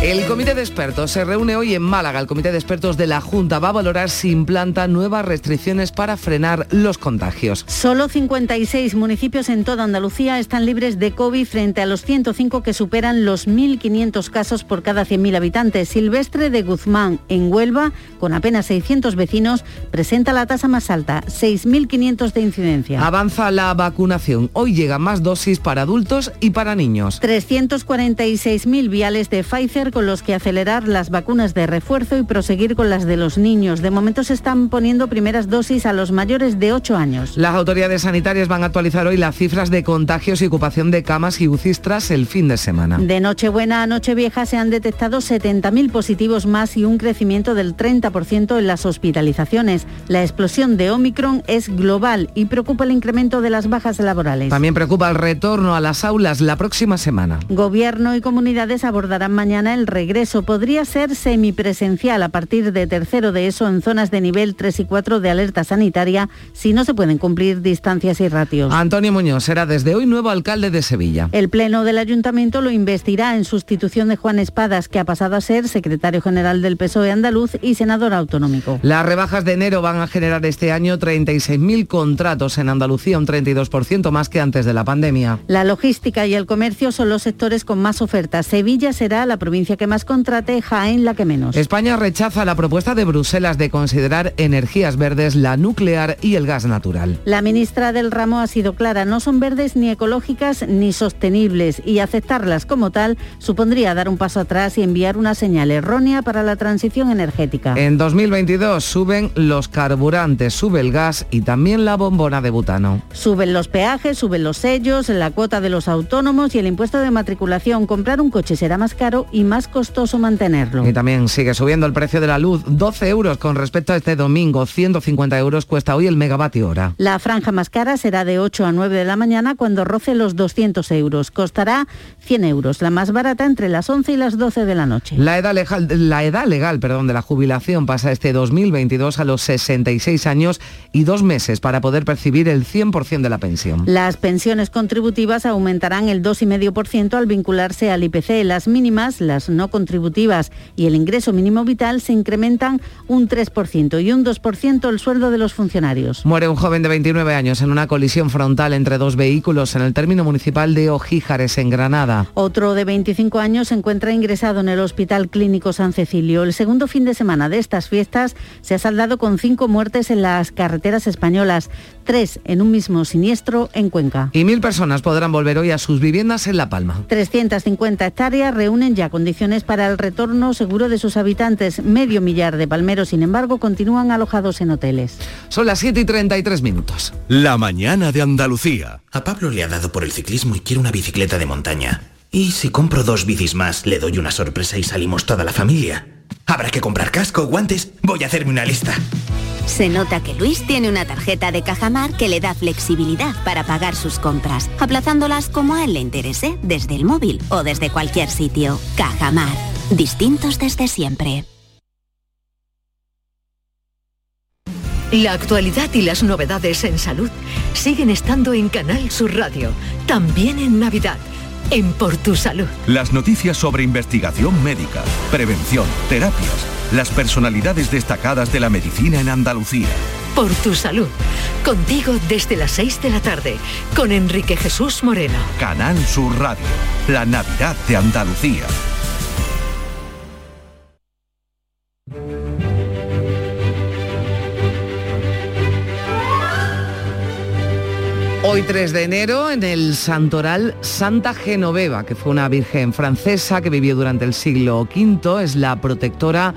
El comité de expertos se reúne hoy en Málaga. El comité de expertos de la Junta va a valorar si implanta nuevas restricciones para frenar los contagios. Solo 56 municipios en toda Andalucía están libres de COVID frente a los 105 que superan los 1.500 casos por cada 100.000 habitantes. Silvestre de Guzmán, en Huelva, con apenas 600 vecinos, presenta la tasa más alta, 6.500 de incidencia. Avanza la vacunación. Hoy llegan más dosis para adultos y para niños. 346.000 viales de Pfizer con los que acelerar las vacunas de refuerzo y proseguir con las de los niños. De momento se están poniendo primeras dosis a los mayores de 8 años. Las autoridades sanitarias van a actualizar hoy las cifras de contagios y ocupación de camas y UCIs tras el fin de semana. De Nochebuena a Nochevieja se han detectado 70.000 positivos más y un crecimiento del 30% en las hospitalizaciones. La explosión de Omicron es global y preocupa el incremento de las bajas laborales. También preocupa el retorno a las aulas la próxima semana. Gobierno y comunidades abordarán mañana el regreso. Podría ser semipresencial a partir de tercero de eso en zonas de nivel 3 y 4 de alerta sanitaria si no se pueden cumplir distancias y ratios. Antonio Muñoz será desde hoy nuevo alcalde de Sevilla. El Pleno del Ayuntamiento lo investirá en sustitución de Juan Espadas, que ha pasado a ser secretario general del PSOE andaluz y senador autonómico. Las rebajas de enero van a generar este año 36.000 contratos en Andalucía, un 32% más que antes de la pandemia. La logística y el comercio son los sectores con más ofertas. Sevilla será la provincia que más contrate, Jaén la que menos. España rechaza la propuesta de Bruselas de considerar energías verdes la nuclear y el gas natural. La ministra del ramo ha sido clara, no son verdes ni ecológicas ni sostenibles y aceptarlas como tal supondría dar un paso atrás y enviar una señal errónea para la transición energética. En 2022 suben los carburantes, sube el gas y también la bombona de butano. Suben los peajes, suben los sellos, la cuota de los autónomos y el impuesto de matriculación. Comprar un coche será más caro y más costoso mantenerlo. Y también sigue subiendo el precio de la luz, 12 euros con respecto a este domingo, 150 euros cuesta hoy el megavatio hora. La franja más cara será de 8 a 9 de la mañana cuando roce los 200 euros. Costará 100 euros, la más barata entre las 11 y las 12 de la noche. La edad legal, la edad legal perdón, de la jubilación pasa este 2022 a los 66 años y dos meses para poder percibir el 100% de la pensión. Las pensiones contributivas aumentarán el 2,5% al vincularse al IPC. Las mínimas, las no contributivas y el ingreso mínimo vital se incrementan un 3% y un 2% el sueldo de los funcionarios. Muere un joven de 29 años en una colisión frontal entre dos vehículos en el término municipal de Ojíjares, en Granada. Otro de 25 años se encuentra ingresado en el Hospital Clínico San Cecilio. El segundo fin de semana de estas fiestas se ha saldado con cinco muertes en las carreteras españolas, tres en un mismo siniestro en Cuenca. Y mil personas podrán volver hoy a sus viviendas en La Palma. 350 hectáreas reúnen ya condiciones para el retorno seguro de sus habitantes. Medio millar de palmeros, sin embargo, continúan alojados en hoteles. Son las 7 y 33 minutos. La mañana de Andalucía. A Pablo le ha dado por el ciclismo y quiere una bicicleta de montaña. ¿Y si compro dos bicis más, le doy una sorpresa y salimos toda la familia? Habrá que comprar casco, guantes. Voy a hacerme una lista. Se nota que Luis tiene una tarjeta de Cajamar que le da flexibilidad para pagar sus compras, aplazándolas como a él le interese, desde el móvil o desde cualquier sitio. Cajamar. Distintos desde siempre. La actualidad y las novedades en salud siguen estando en Canal Sur Radio, también en Navidad, en Por Tu Salud. Las noticias sobre investigación médica, prevención, terapias, las personalidades destacadas de la medicina en Andalucía. Por Tu Salud, contigo desde las 6 de la tarde, con Enrique Jesús Moreno. Canal Sur Radio, la Navidad de Andalucía. Hoy 3 de enero en el santoral Santa Genoveva, que fue una virgen francesa que vivió durante el siglo V, es la protectora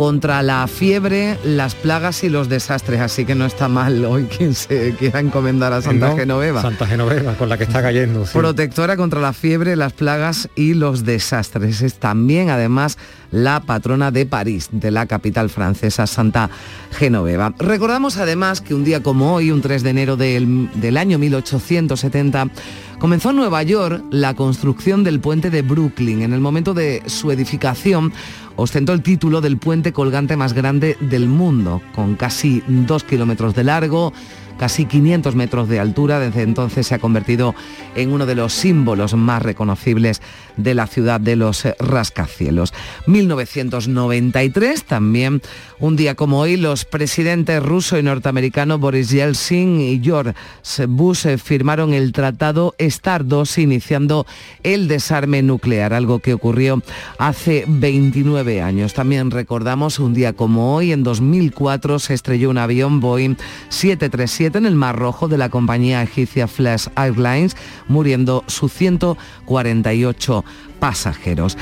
contra la fiebre, las plagas y los desastres, así que no está mal hoy quien se quiera encomendar a Santa No, Genoveva. Santa Genoveva, con la que está cayendo. sí. Protectora contra la fiebre, las plagas y los desastres. Es también, además, la patrona de París, de la capital francesa, Santa Genoveva. Recordamos además que un día como hoy, un 3 de enero del, del año 1870, comenzó en Nueva York la construcción del puente de Brooklyn. En el momento de su edificación, ostentó el título del puente colgante más grande del mundo, con casi dos kilómetros de largo, casi 500 metros de altura. Desde entonces se ha convertido en uno de los símbolos más reconocibles de la ciudad de los rascacielos. 1993, también un día como hoy, los presidentes ruso y norteamericano Boris Yeltsin y George Bush eh, firmaron el tratado Stardust iniciando el desarme nuclear, algo que ocurrió hace 29 años. También recordamos un día como hoy, en 2004, se estrelló un avión Boeing 737 en el Mar Rojo de la compañía egipcia Flash Airlines, muriendo sus 148 pasajeros.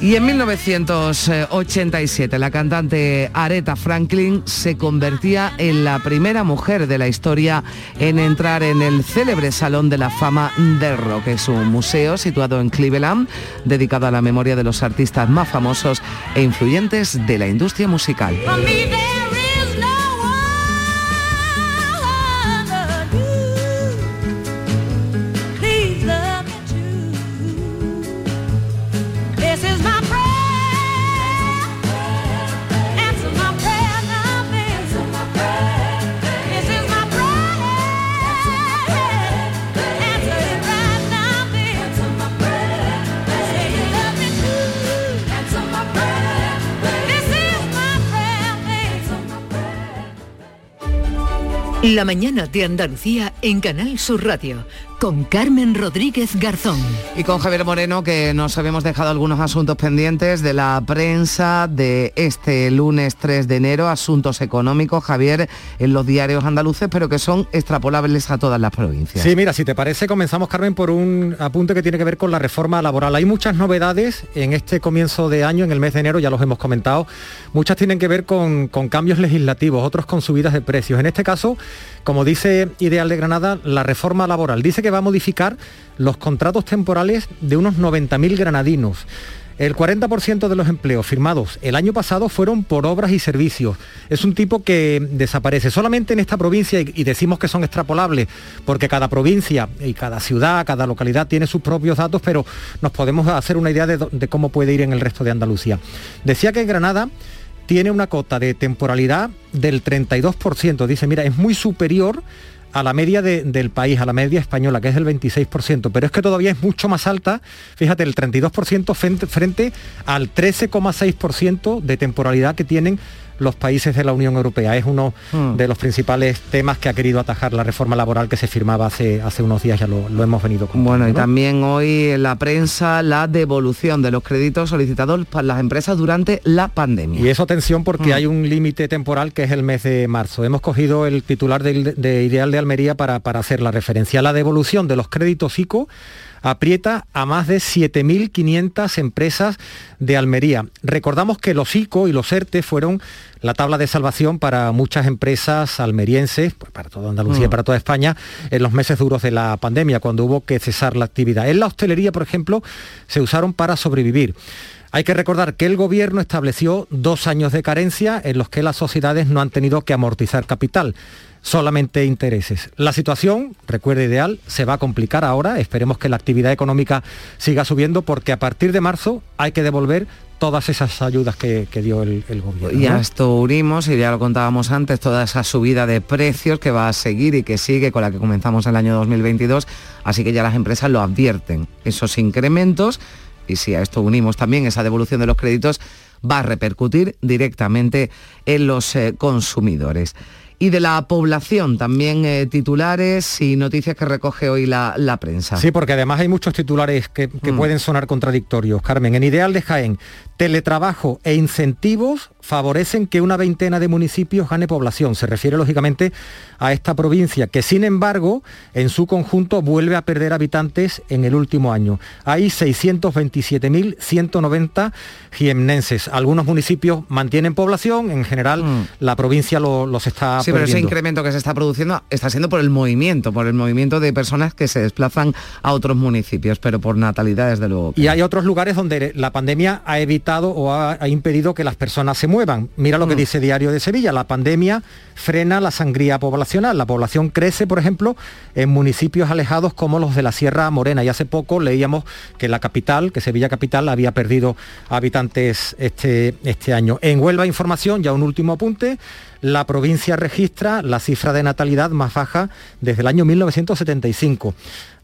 Y en 1987 la cantante Aretha Franklin se convertía en la primera mujer de la historia en entrar en el célebre Salón de la Fama del Rock. Es un museo situado en Cleveland dedicado a la memoria de los artistas más famosos e influyentes de la industria musical. La mañana de Andalucía en Canal Sur Radio, con Carmen Rodríguez Garzón. Y con Javier Moreno, que nos habíamos dejado algunos asuntos pendientes de la prensa de este lunes 3 de enero, asuntos económicos, Javier, en los diarios andaluces, pero que son extrapolables a todas las provincias. Sí, mira, si te parece, comenzamos, Carmen, por un apunte que tiene que ver con la reforma laboral. Hay muchas novedades en este comienzo de año, en el mes de enero, ya los hemos comentado. Muchas tienen que ver con, con cambios legislativos, otros con subidas de precios. En este caso, como dice Ideal de Granada, la reforma laboral dice que va a modificar los contratos temporales de unos 90.000 granadinos. El 40% de los empleos firmados el año pasado fueron por obras y servicios. Es un tipo que desaparece solamente en esta provincia y, decimos que son extrapolables porque cada provincia y cada ciudad, cada localidad tiene sus propios datos, pero nos podemos hacer una idea de, de cómo puede ir en el resto de Andalucía. Decía que Granada tiene una cota de temporalidad del 32%. Dice, mira, es muy superior a la media de- del país, a la media española, que es del 26%, pero es que todavía es mucho más alta, fíjate, el 32% frente, frente al 13,6% de temporalidad que tienen los países de la Unión Europea. Es uno de los principales temas que ha querido atajar la reforma laboral que se firmaba hace, hace unos días, ya lo, lo hemos venido contando. Bueno, y también hoy en la prensa la devolución de los créditos solicitados por las empresas durante la pandemia. Y eso atención porque Mm. hay un límite temporal que es el mes de marzo. Hemos cogido el titular de, de Ideal de Almería para, para hacer la referencia. La devolución de los créditos ICO aprieta a más de 7.500 empresas de Almería. Recordamos que los ICO y los ERTE fueron la tabla de salvación para muchas empresas almerienses, pues para toda Andalucía y Mm. para toda España, en los meses duros de la pandemia, cuando hubo que cesar la actividad. En la hostelería, por ejemplo, se usaron para sobrevivir. Hay que recordar que el gobierno estableció dos años de carencia en los que las sociedades no han tenido que amortizar capital solamente intereses. La situación, recuerda ideal, se va a complicar ahora. Esperemos que la actividad económica siga subiendo porque a partir de marzo hay que devolver todas esas ayudas que, que dio el, el gobierno. Y a ¿no? esto unimos, y ya lo contábamos antes, toda esa subida de precios que va a seguir y que sigue con la que comenzamos el año 2022, así que ya las empresas lo advierten, esos incrementos, y si a esto unimos también esa devolución de los créditos, va a repercutir directamente en los eh, consumidores. Y de la población, también eh, titulares y noticias que recoge hoy la, la prensa. Sí, porque además hay muchos titulares que, que Mm. pueden sonar contradictorios. Carmen, en Ideal de Jaén, teletrabajo e incentivos favorecen que una veintena de municipios gane población. Se refiere lógicamente a esta provincia, que sin embargo, en su conjunto vuelve a perder habitantes en el último año. Hay 627.190 jiennenses. Algunos municipios mantienen población, en general la provincia lo- los está Mm. Sí, pero ese incremento que se está produciendo está siendo por el movimiento, por el movimiento de personas que se desplazan a otros municipios, pero por natalidad desde luego. Y hay otros lugares donde la pandemia ha evitado o ha, ha impedido que las personas se muevan. Mira lo que Mm. dice Diario de Sevilla, la pandemia frena la sangría poblacional. La población crece, por ejemplo, en municipios alejados como los de la Sierra Morena. Y hace poco leíamos que la capital, que Sevilla Capital, había perdido habitantes este, este año. En Huelva Información, ya un último apunte, la provincia registra la cifra de natalidad más baja desde el año 1975.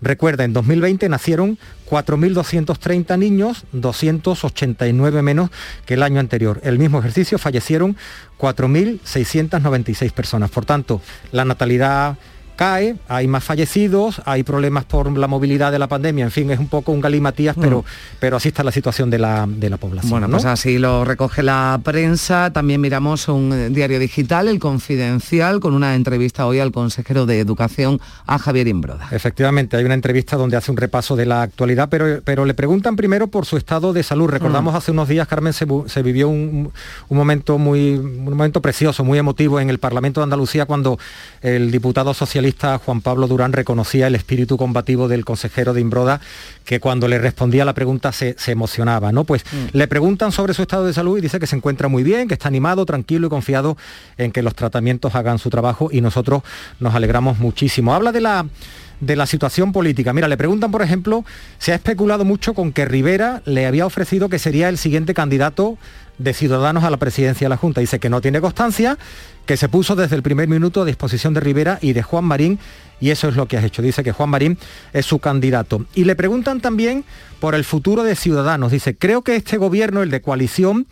Recuerda, en 2020 nacieron 4.230 niños, 289 menos que el año anterior. El mismo ejercicio fallecieron 4.696 personas. Por tanto, la natalidad cae, hay más fallecidos, hay problemas por la movilidad de la pandemia, en fin, es un poco un galimatías, pero, pero así está la situación de la, de la población. Bueno, ¿no? pues así lo recoge la prensa. También miramos un eh, diario digital, El Confidencial, con una entrevista hoy al consejero de Educación, a Javier Imbroda. Efectivamente, hay una entrevista donde hace un repaso de la actualidad, pero, pero le preguntan primero por su estado de salud. Recordamos hace unos días, Carmen, se, se vivió un, un momento muy un momento precioso, muy emotivo en el Parlamento de Andalucía cuando el diputado socialista Juan Pablo Durán reconocía el espíritu combativo del consejero de Imbroda, que cuando le respondía a la pregunta se, se emocionaba. ¿no? Pues le preguntan sobre su estado de salud y dice que se encuentra muy bien, que está animado, tranquilo y confiado en que los tratamientos hagan su trabajo y nosotros nos alegramos muchísimo. Habla de la de la situación política. Mira, le preguntan, por ejemplo, se ha especulado mucho con que Rivera le había ofrecido que sería el siguiente candidato de Ciudadanos a la presidencia de la Junta. Dice que no tiene constancia, que se puso desde el primer minuto a disposición de Rivera y de Juan Marín, y eso es lo que has hecho. Dice que Juan Marín es su candidato. Y le preguntan también por el futuro de Ciudadanos. Dice, creo que este gobierno, el de coalición,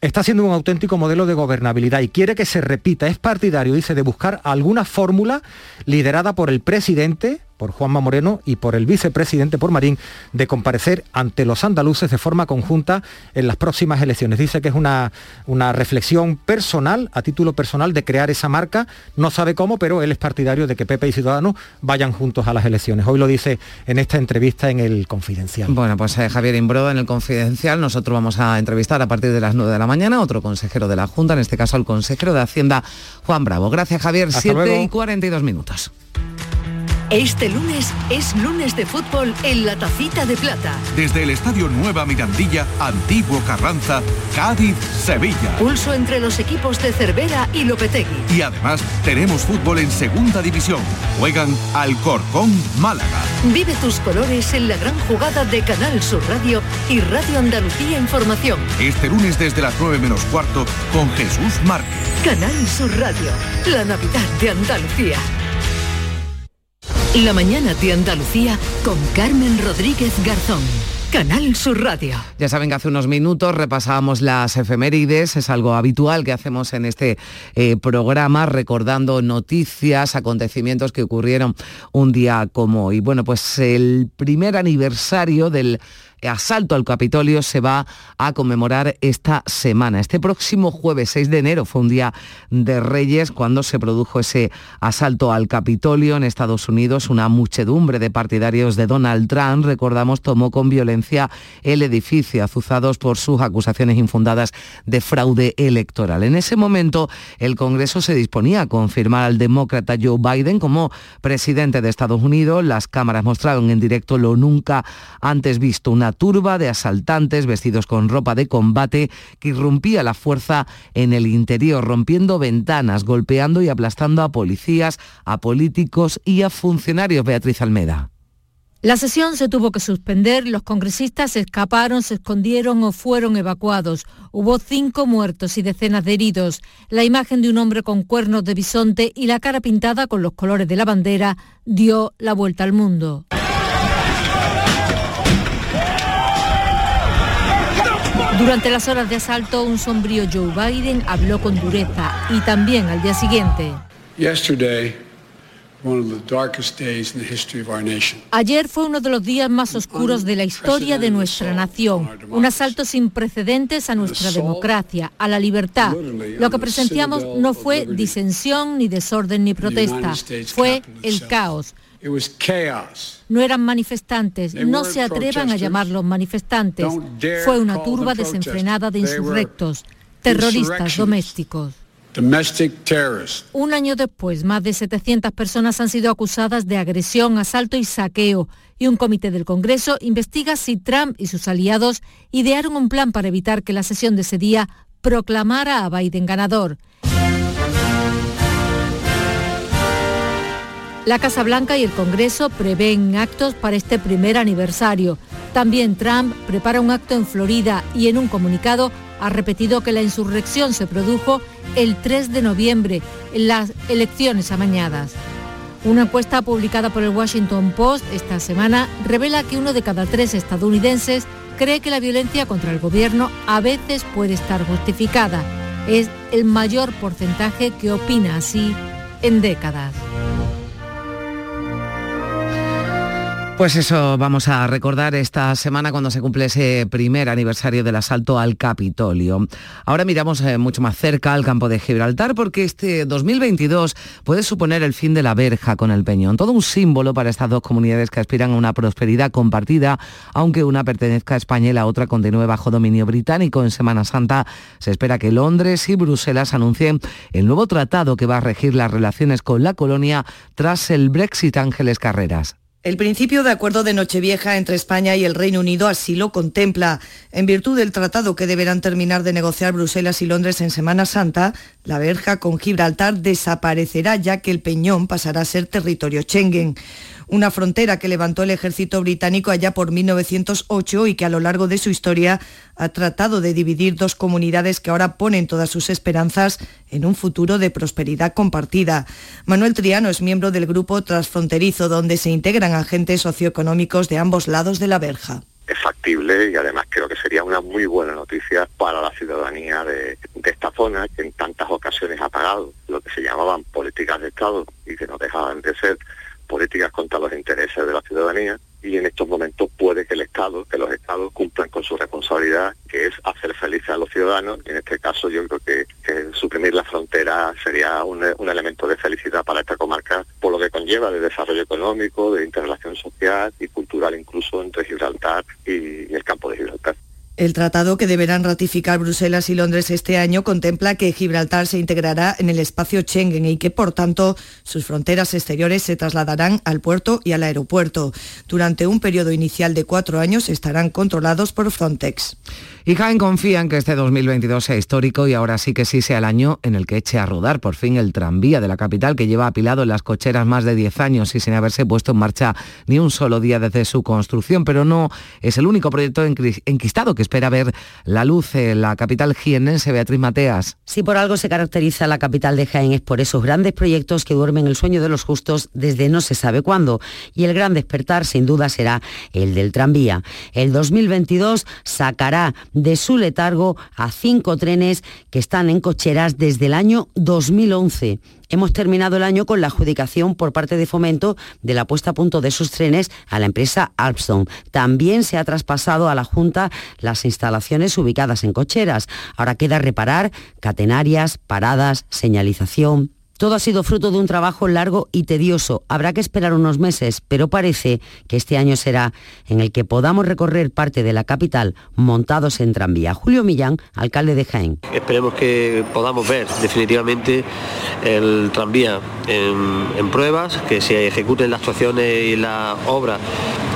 está siendo un auténtico modelo de gobernabilidad y quiere que se repita. Es partidario, dice, de buscar alguna fórmula liderada por el presidente, por Juanma Moreno, y por el vicepresidente, por Marín, de comparecer ante los andaluces de forma conjunta en las próximas elecciones. Dice que es una, una reflexión personal, a título personal, de crear esa marca. No sabe cómo, pero él es partidario de que Pepe y Ciudadanos vayan juntos a las elecciones. Hoy lo dice en esta entrevista en el Confidencial. Bueno, pues eh, Javier Imbroda en el Confidencial. Nosotros vamos a entrevistar a partir de las 9 de la mañana otro consejero de la Junta, en este caso al consejero de Hacienda, Juan Bravo. Gracias, Javier. Hasta 7 luego. y 42 minutos. Este lunes es lunes de fútbol en la Tacita de Plata. Desde el Estadio Nueva Mirandilla, Antiguo Carranza, Cádiz, Sevilla. Pulso entre los equipos de Cervera y Lopetegui. Y además tenemos fútbol en segunda división. Juegan Alcorcón, Málaga. Vive tus colores en la gran jugada de Canal Sur Radio y Radio Andalucía Información. Este lunes desde las 9 menos cuarto con Jesús Márquez. Canal Sur Radio, la Navidad de Andalucía. La mañana de Andalucía con Carmen Rodríguez Garzón. Canal Sur Radio. Ya saben que hace unos minutos repasábamos las efemérides, es algo habitual que hacemos en este eh, programa, recordando noticias, acontecimientos que ocurrieron un día como hoy. Bueno, pues el primer aniversario del asalto al Capitolio se va a conmemorar esta semana. Este próximo jueves 6 de enero fue un día de Reyes cuando se produjo ese asalto al Capitolio en Estados Unidos. Una muchedumbre de partidarios de Donald Trump, recordamos, tomó con violencia el edificio, azuzados por sus acusaciones infundadas de fraude electoral. En ese momento, el Congreso se disponía a confirmar al demócrata Joe Biden como presidente de Estados Unidos. Las cámaras mostraron en directo lo nunca antes visto, turba de asaltantes vestidos con ropa de combate que irrumpía la fuerza en el interior, rompiendo ventanas, golpeando y aplastando a policías, a políticos y a funcionarios. Beatriz Almeda. La sesión se tuvo que suspender, los congresistas escaparon, se escondieron o fueron evacuados. Hubo cinco muertos y decenas de heridos. La imagen de un hombre con cuernos de bisonte y la cara pintada con los colores de la bandera dio la vuelta al mundo. Durante las horas de asalto, un sombrío Joe Biden habló con dureza y también al día siguiente. Ayer fue uno de los días más oscuros de la historia de nuestra nación, un asalto sin precedentes a nuestra democracia, a la libertad. Lo que presenciamos no fue disensión, ni desorden, ni protesta, fue el caos. It was chaos. No eran manifestantes, They no se atrevan a llamarlos manifestantes. Fue una turba desenfrenada de insurrectos, terroristas domésticos. Domestic terrorists. Un año después, más de 700 personas han sido acusadas de agresión, asalto y saqueo, y un comité del Congreso investiga si Trump y sus aliados idearon un plan para evitar que la sesión de ese día proclamara a Biden ganador. La Casa Blanca y el Congreso prevén actos para este primer aniversario. También Trump prepara un acto en Florida y en un comunicado ha repetido que la insurrección se produjo el 3 de noviembre, en las elecciones amañadas. Una encuesta publicada por el Washington Post esta semana revela que uno de cada tres estadounidenses cree que la violencia contra el gobierno a veces puede estar justificada. Es el mayor porcentaje que opina así en décadas. Pues eso vamos a recordar esta semana cuando se cumple ese primer aniversario del asalto al Capitolio. Ahora miramos eh, mucho más cerca al campo de Gibraltar porque este 2022 puede suponer el fin de la verja con el Peñón. Todo un símbolo para estas dos comunidades que aspiran a una prosperidad compartida, aunque una pertenezca a España y la otra continúe bajo dominio británico. En Semana Santa se espera que Londres y Bruselas anuncien el nuevo tratado que va a regir las relaciones con la colonia tras el Brexit Ángeles Carreras. El principio de acuerdo de Nochevieja entre España y el Reino Unido así lo contempla. En virtud del tratado que deberán terminar de negociar Bruselas y Londres en Semana Santa, la verja con Gibraltar desaparecerá ya que el Peñón pasará a ser territorio Schengen. Una frontera que levantó el ejército británico allá por 1908 y que a lo largo de su historia ha tratado de dividir dos comunidades que ahora ponen todas sus esperanzas en un futuro de prosperidad compartida. Manuel Triano es miembro del grupo transfronterizo donde se integran agentes socioeconómicos de ambos lados de la verja. es factible y además creo que sería una muy buena noticia para la ciudadanía de, de esta zona que en tantas ocasiones ha pagado lo que se llamaban políticas de Estado y que no dejaban de ser políticas contra los intereses de la ciudadanía y en estos momentos puede que el Estado, que los Estados cumplan con su responsabilidad, que es hacer felices a los ciudadanos. Y en este caso yo creo que, suprimir la frontera sería un, elemento de felicidad para esta comarca, por lo que conlleva de desarrollo económico, de interrelación social y cultural incluso entre Gibraltar y el campo de Gibraltar. El tratado que deberán ratificar Bruselas y Londres este año contempla que Gibraltar se integrará en el espacio Schengen y que, por tanto, sus fronteras exteriores se trasladarán al puerto y al aeropuerto. Durante un periodo inicial de cuatro años estarán controlados por Frontex. Y Jaén confía en que este 2022 sea histórico y ahora sí que sí sea el año en el que eche a rodar por fin el tranvía de la capital que lleva apilado en las cocheras más de 10 años y sin haberse puesto en marcha ni un solo día desde su construcción. Pero no es el único proyecto enqui- enquistado que espera ver la luz en la capital jienense, Beatriz Mateas. Si por algo se caracteriza la capital de Jaén es por esos grandes proyectos que duermen el sueño de los justos desde no se sabe cuándo. Y el gran despertar sin duda será el del tranvía. El 2022 sacará de su letargo a cinco trenes que están en cocheras desde el año 2011. Hemos terminado el año con la adjudicación por parte de Fomento de la puesta a punto de sus trenes a la empresa Alstom. También se ha traspasado a la Junta las instalaciones ubicadas en cocheras. Ahora queda reparar catenarias, paradas, señalización, todo ha sido fruto de un trabajo largo y tedioso. Habrá que esperar unos meses, pero parece que este año será en el que podamos recorrer parte de la capital montados en tranvía. Julio Millán, alcalde de Jaén. Esperemos que podamos ver definitivamente el tranvía en, en pruebas, que se ejecuten las actuaciones y las obras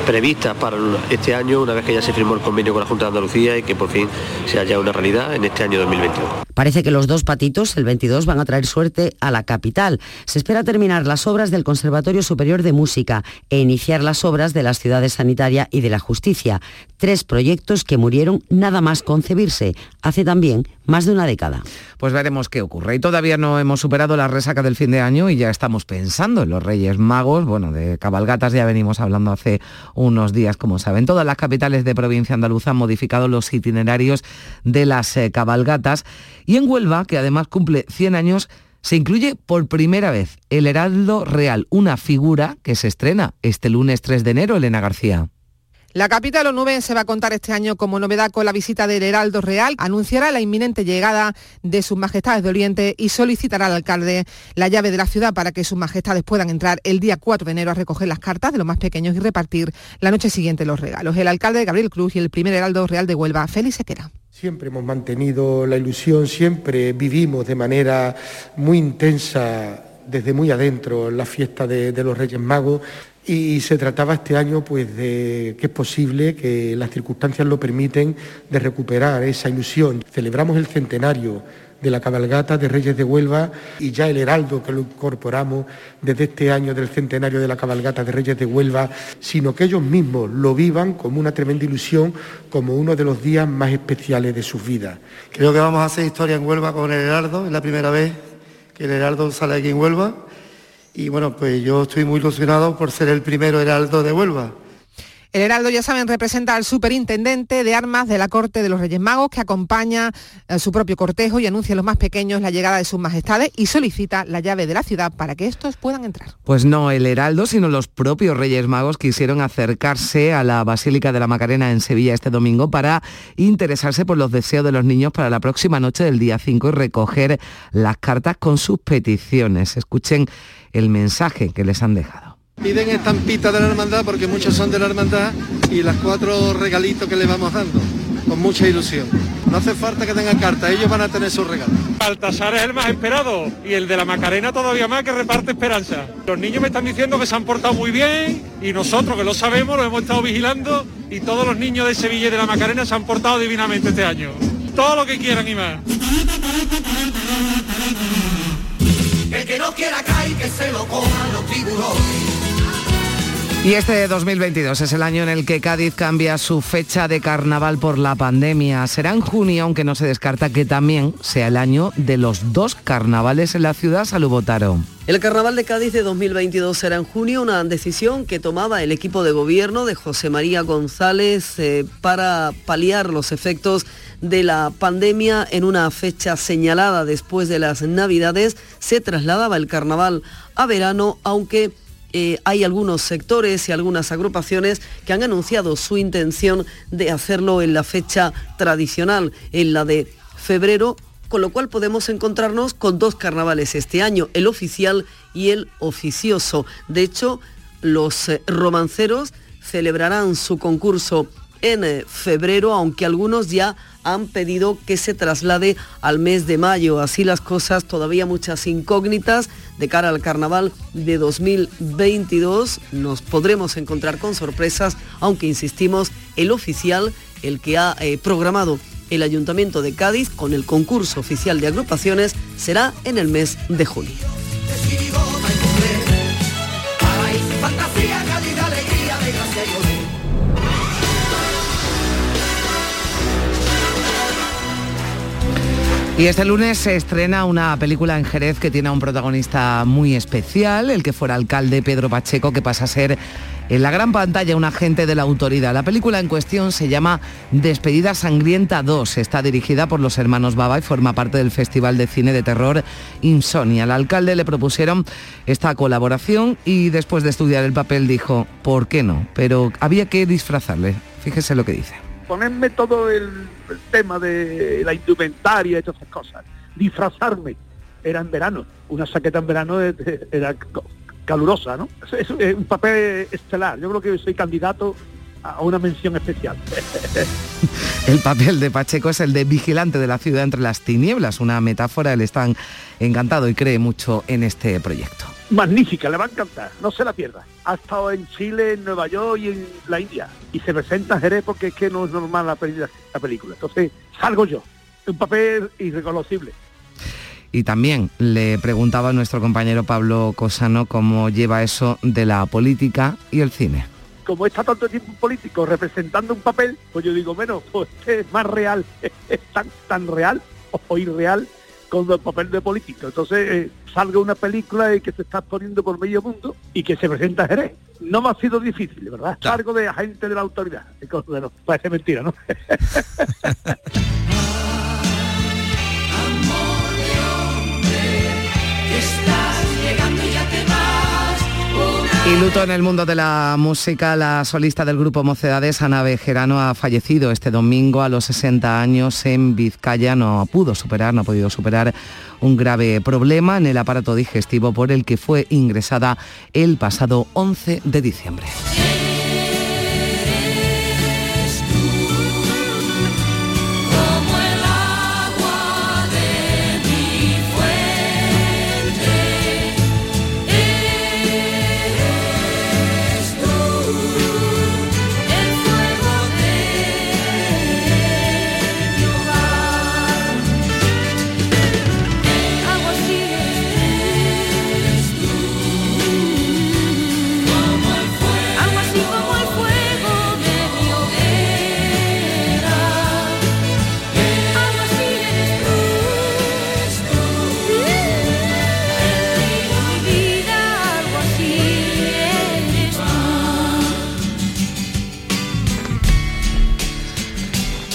previstas para este año, una vez que ya se firmó el convenio con la Junta de Andalucía y que por fin sea ya una realidad en este año 2022. Parece que los dos patitos, el 22, van a traer suerte a la capital. Se espera terminar las obras del Conservatorio Superior de Música e iniciar las obras de las ciudades sanitaria y de la justicia. Tres proyectos que murieron nada más concebirse hace también más de una década. Pues veremos qué ocurre. Y todavía no hemos superado la resaca del fin de año y ya estamos pensando en los Reyes Magos. Bueno, de cabalgatas ya venimos hablando hace unos días, como saben. Todas las capitales de provincia andaluza han modificado los itinerarios de las eh, cabalgatas. Y en Huelva, que además cumple 100 años, se incluye por primera vez el Heraldo Real, una figura que se estrena este lunes 3 de enero, Elena García. La capital onubense va a contar este año como novedad con la visita del Heraldo Real, anunciará la inminente llegada de sus majestades de Oriente y solicitará al alcalde la llave de la ciudad para que sus majestades puedan entrar el día 4 de enero a recoger las cartas de los más pequeños y repartir la noche siguiente los regalos. El alcalde Gabriel Cruz y el primer Heraldo Real de Huelva, Félix Sequera. Siempre hemos mantenido la ilusión, siempre vivimos de manera muy intensa desde muy adentro la fiesta de, de los Reyes Magos y se trataba este año pues de que es posible, que las circunstancias lo permiten, de recuperar esa ilusión. Celebramos el centenario de la cabalgata de Reyes de Huelva y ya el heraldo que lo incorporamos desde este año del centenario de la cabalgata de Reyes de Huelva, sino que ellos mismos lo vivan como una tremenda ilusión, como uno de los días más especiales de sus vidas. Creo que vamos a hacer historia en Huelva con el heraldo, es la primera vez que el heraldo sale aquí en Huelva y bueno, pues yo estoy muy ilusionado por ser el primero heraldo de Huelva. El Heraldo, ya saben, representa al superintendente de armas de la Corte de los Reyes Magos, que acompaña a su propio cortejo y anuncia a los más pequeños la llegada de sus majestades y solicita la llave de la ciudad para que estos puedan entrar. Pues no el Heraldo, sino los propios Reyes Magos quisieron acercarse a la Basílica de la Macarena en Sevilla este domingo para interesarse por los deseos de los niños para la próxima noche del día 5 y recoger las cartas con sus peticiones. Escuchen el mensaje que les han dejado. Piden estampitas de la hermandad porque muchos son de la hermandad y las cuatro regalitos que le vamos dando, con mucha ilusión. No hace falta que tengan carta, ellos van a tener sus regalos. Baltasar es el más esperado y el de la Macarena todavía más que reparte esperanza. Los niños me están diciendo que se han portado muy bien y nosotros que lo sabemos, lo hemos estado vigilando y todos los niños de Sevilla y de la Macarena se han portado divinamente este año. Todo lo que quieran y más. No quiera caer, que se lo coman los tiburones. Y este 2022 es el año en el que Cádiz cambia su fecha de carnaval por la pandemia. Será en junio, aunque no se descarta que también sea el año de los dos carnavales en la ciudad. Salud, Botaro. El Carnaval de Cádiz de 2022 será en junio, una decisión que tomaba el equipo de gobierno de José María González eh, para paliar los efectos de la pandemia en una fecha señalada después de las Navidades. Se trasladaba el Carnaval a verano, aunque eh, hay algunos sectores y algunas agrupaciones que han anunciado su intención de hacerlo en la fecha tradicional, en la de febrero, con lo cual podemos encontrarnos con dos carnavales este año, el oficial y el oficioso. De hecho, los eh, romanceros celebrarán su concurso en eh, febrero, aunque algunos ya han pedido que se traslade al mes de mayo. Así las cosas, todavía muchas incógnitas de cara al carnaval de 2022. Nos podremos encontrar con sorpresas, aunque insistimos, el oficial, el que ha eh, programado el Ayuntamiento de Cádiz con el concurso oficial de agrupaciones, será en el mes de junio. Y este lunes se estrena una película en Jerez que tiene a un protagonista muy especial, el que fuera alcalde Pedro Pacheco, que pasa a ser en la gran pantalla un agente de la autoridad. La película en cuestión se llama Despedida Sangrienta 2. Está dirigida por los hermanos Baba y forma parte del Festival de Cine de Terror Insomnia. Al alcalde le propusieron esta colaboración y después de estudiar el papel dijo, ¿por qué no? Pero había que disfrazarle. Fíjese lo que dice. Ponerme todo el, tema de la indumentaria y todas esas cosas, disfrazarme. Era en verano, una saqueta en verano era calurosa, ¿no? Es, es un papel estelar, yo creo que soy candidato a una mención especial. El papel de Pacheco es el de vigilante de la ciudad entre las tinieblas, una metáfora. Él está encantado y cree mucho en este proyecto. Magnífica, le va a encantar, no se la pierda. Ha estado en Chile, en Nueva York y en la India. Y se presenta en Jerez porque es que no es normal la, peli- la película. Entonces, salgo yo. Un papel irreconocible. Y también le preguntaba a nuestro compañero Pablo Cosano cómo lleva eso de la política y el cine. como está tanto tiempo político representando un papel, pues yo digo, bueno, pues es más real, es tan, tan real o irreal como el papel de político. Entonces eh, salga una película y que se está poniendo por medio mundo y que se presenta a Jerez. No me ha sido difícil, ¿verdad? Salgo de agente de la autoridad. Bueno, parece mentira, ¿no? Estás Luto en el mundo de la música, la solista del grupo Mocedades, Ana Bejerano, ha fallecido este domingo a los 60 años en Vizcaya. No pudo superar, no ha podido superar un grave problema en el aparato digestivo por el que fue ingresada el pasado 11 de diciembre.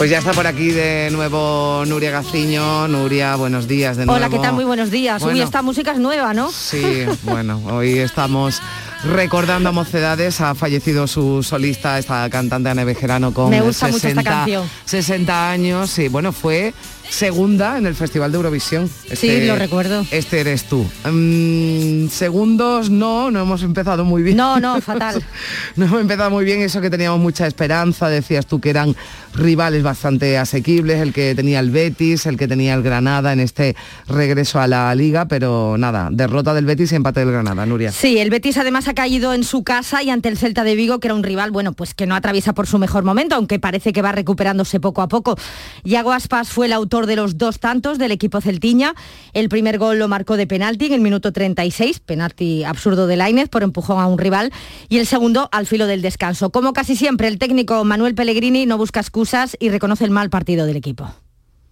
Pues ya está por aquí de nuevo Nuria Gaciño. Nuria, buenos días de nuevo. Hola, ¿qué tal? Muy buenos días. Uy, Bueno. esta música es nueva, ¿no? Sí, bueno, hoy estamos recordando a Mocedades, ha fallecido su solista, esta cantante Ana Bejerano con Me gusta mucho esta 60, canción. 60 años y bueno, fue segunda en el Festival de Eurovisión. Sí, lo recuerdo. Este eres tú. Mm, segundos no, no hemos empezado muy bien. No, no, fatal. no hemos empezado muy bien, eso que teníamos mucha esperanza, decías tú que eran rivales bastante asequibles, el que tenía el Betis, el que tenía el Granada en este regreso a la liga, pero nada, derrota del Betis y empate del Granada, Nuria. Sí, el Betis además ha caído en su casa y ante el Celta de Vigo, que era un rival, bueno, pues que no atraviesa por su mejor momento, aunque parece que va recuperándose poco a poco. Yago Aspas fue el autor de los dos tantos del equipo celtiña. El primer gol lo marcó de penalti en el minuto 36, penalti absurdo de Lainez por empujón a un rival, y el segundo al filo del descanso. Como casi siempre, el técnico Manuel Pellegrini no busca excusas y reconoce el mal partido del equipo.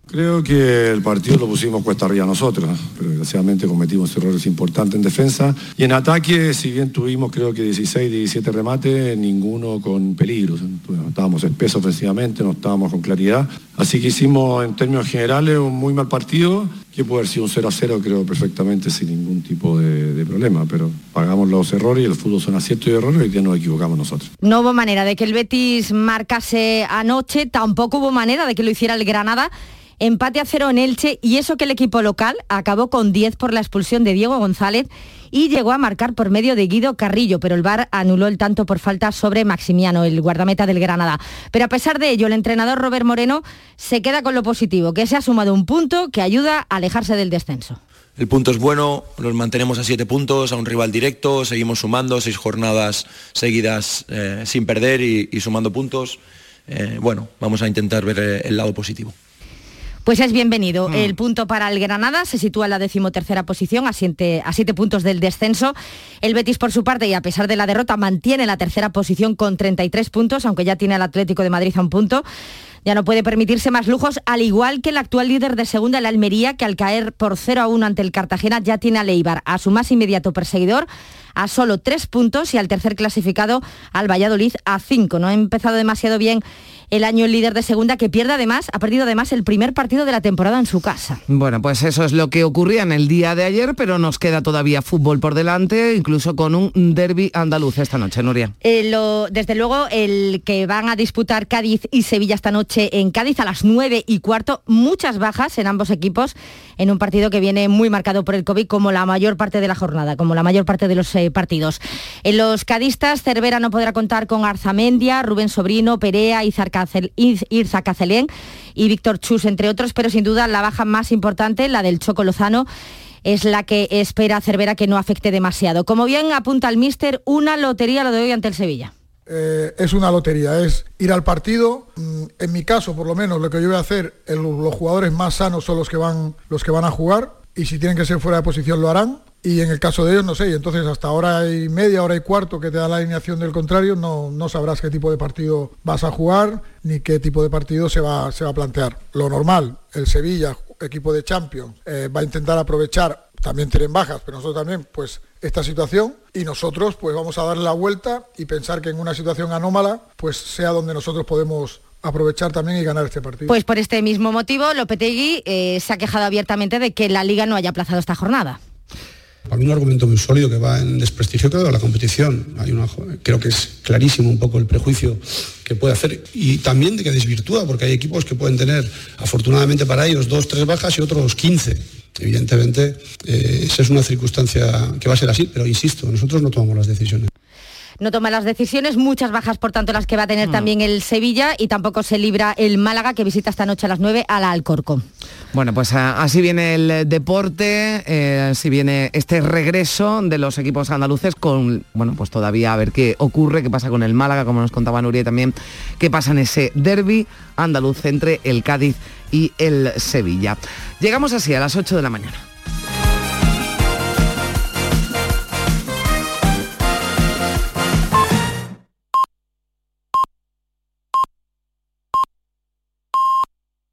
Creo que el partido lo pusimos cuesta arriba nosotros, ¿no? pero desgraciadamente cometimos errores importantes en defensa. Y en ataque, si bien tuvimos creo que 16, 17 remates, ninguno con peligros. Bueno, estábamos espesos ofensivamente, no estábamos con claridad. Así que hicimos en términos generales un muy mal partido, que puede haber sido un 0 a 0 creo perfectamente sin ningún tipo de, problema, pero pagamos los errores y el fútbol son aciertos y errores y que nos equivocamos nosotros. No hubo manera de que el Betis marcase anoche, tampoco hubo manera de que lo hiciera el Granada. Empate a cero en Elche y eso que el equipo local acabó con 10 por la expulsión de Diego González y llegó a marcar por medio de Guido Carrillo, pero el VAR anuló el tanto por falta sobre Maximiano, el guardameta del Granada. Pero a pesar de ello, el entrenador Robert Moreno se queda con lo positivo, que se ha sumado un punto que ayuda a alejarse del descenso. El punto es bueno, los mantenemos a siete puntos, a un rival directo, seguimos sumando seis jornadas seguidas eh, sin perder y, sumando puntos. Eh, bueno, vamos a intentar ver eh, el lado positivo. Pues es bienvenido. El punto para el Granada se sitúa en la decimotercera posición, a siete, a siete puntos del descenso. El Betis, por su parte, y a pesar de la derrota, mantiene la tercera posición con 33 puntos, aunque ya tiene al Atlético de Madrid a un punto. ya no puede permitirse más lujos, al igual que el actual líder de segunda, el Almería, que al caer por 0 a 1 ante el Cartagena ya tiene a Leibar, a su más inmediato perseguidor, a solo tres puntos y al tercer clasificado, al Valladolid, a cinco. No ha empezado demasiado bien el año el líder de segunda, que pierde además, ha perdido además el primer partido de la temporada en su casa. Bueno, pues eso es lo que ocurría en el día de ayer, pero nos queda todavía fútbol por delante, incluso con un derby andaluz esta noche, Nuria. Eh, lo- desde luego, el que van a disputar Cádiz y Sevilla esta noche en Cádiz a las 9 y cuarto, muchas bajas en ambos equipos, en un partido que viene muy marcado por el COVID, como la mayor parte de la jornada, como la mayor parte de los eh, partidos. En los cadistas, Cervera no podrá contar con Arzamendia, Rubén Sobrino, Perea, Irza Cacelén y Víctor Chus, entre otros, pero sin duda la baja más importante, la del Choco Lozano, es la que espera Cervera que no afecte demasiado. Como bien apunta el míster, una lotería lo de hoy ante el Sevilla. Eh, es una lotería, es ir al partido. Mm, En mi caso, por lo menos, lo que yo voy a hacer, los jugadores más sanos son los que van, los que van a jugar y si tienen que ser fuera de posición lo harán. Y en el caso de ellos, no sé, y entonces hasta hora y media, hora y cuarto que te da la alineación del contrario, no, no sabrás qué tipo de partido vas a jugar ni qué tipo de partido se va, se va a plantear. Lo normal, el Sevilla, equipo de Champions, eh, va a intentar aprovechar, también tienen bajas, pero nosotros también, pues esta situación y nosotros pues vamos a darle la vuelta y pensar que en una situación anómala pues sea donde nosotros podemos aprovechar también y ganar este partido. Pues por este mismo motivo, Lopetegui eh, se ha quejado abiertamente de que la Liga no haya aplazado esta jornada. Para mí un argumento muy sólido que va en desprestigio creo de la competición. Hay una, creo que es clarísimo un poco el prejuicio que puede hacer y también de que desvirtúa, porque hay equipos que pueden tener, afortunadamente para ellos, dos, tres bajas y otros 15. Evidentemente, eh, esa es una circunstancia que va a ser así, pero insisto, nosotros no tomamos las decisiones. No toma las decisiones, muchas bajas por tanto las que va a Mm. tener también el Sevilla y tampoco se libra el Málaga que visita esta noche a las 9 a la Alcorcón. Bueno, pues así viene el deporte, eh, así viene este regreso de los equipos andaluces con, bueno, pues todavía a ver qué ocurre, qué pasa con el Málaga, como nos contaba Nuria y también, qué pasa en ese derby andaluz entre el Cádiz y el Sevilla. Llegamos así a las 8 de la mañana.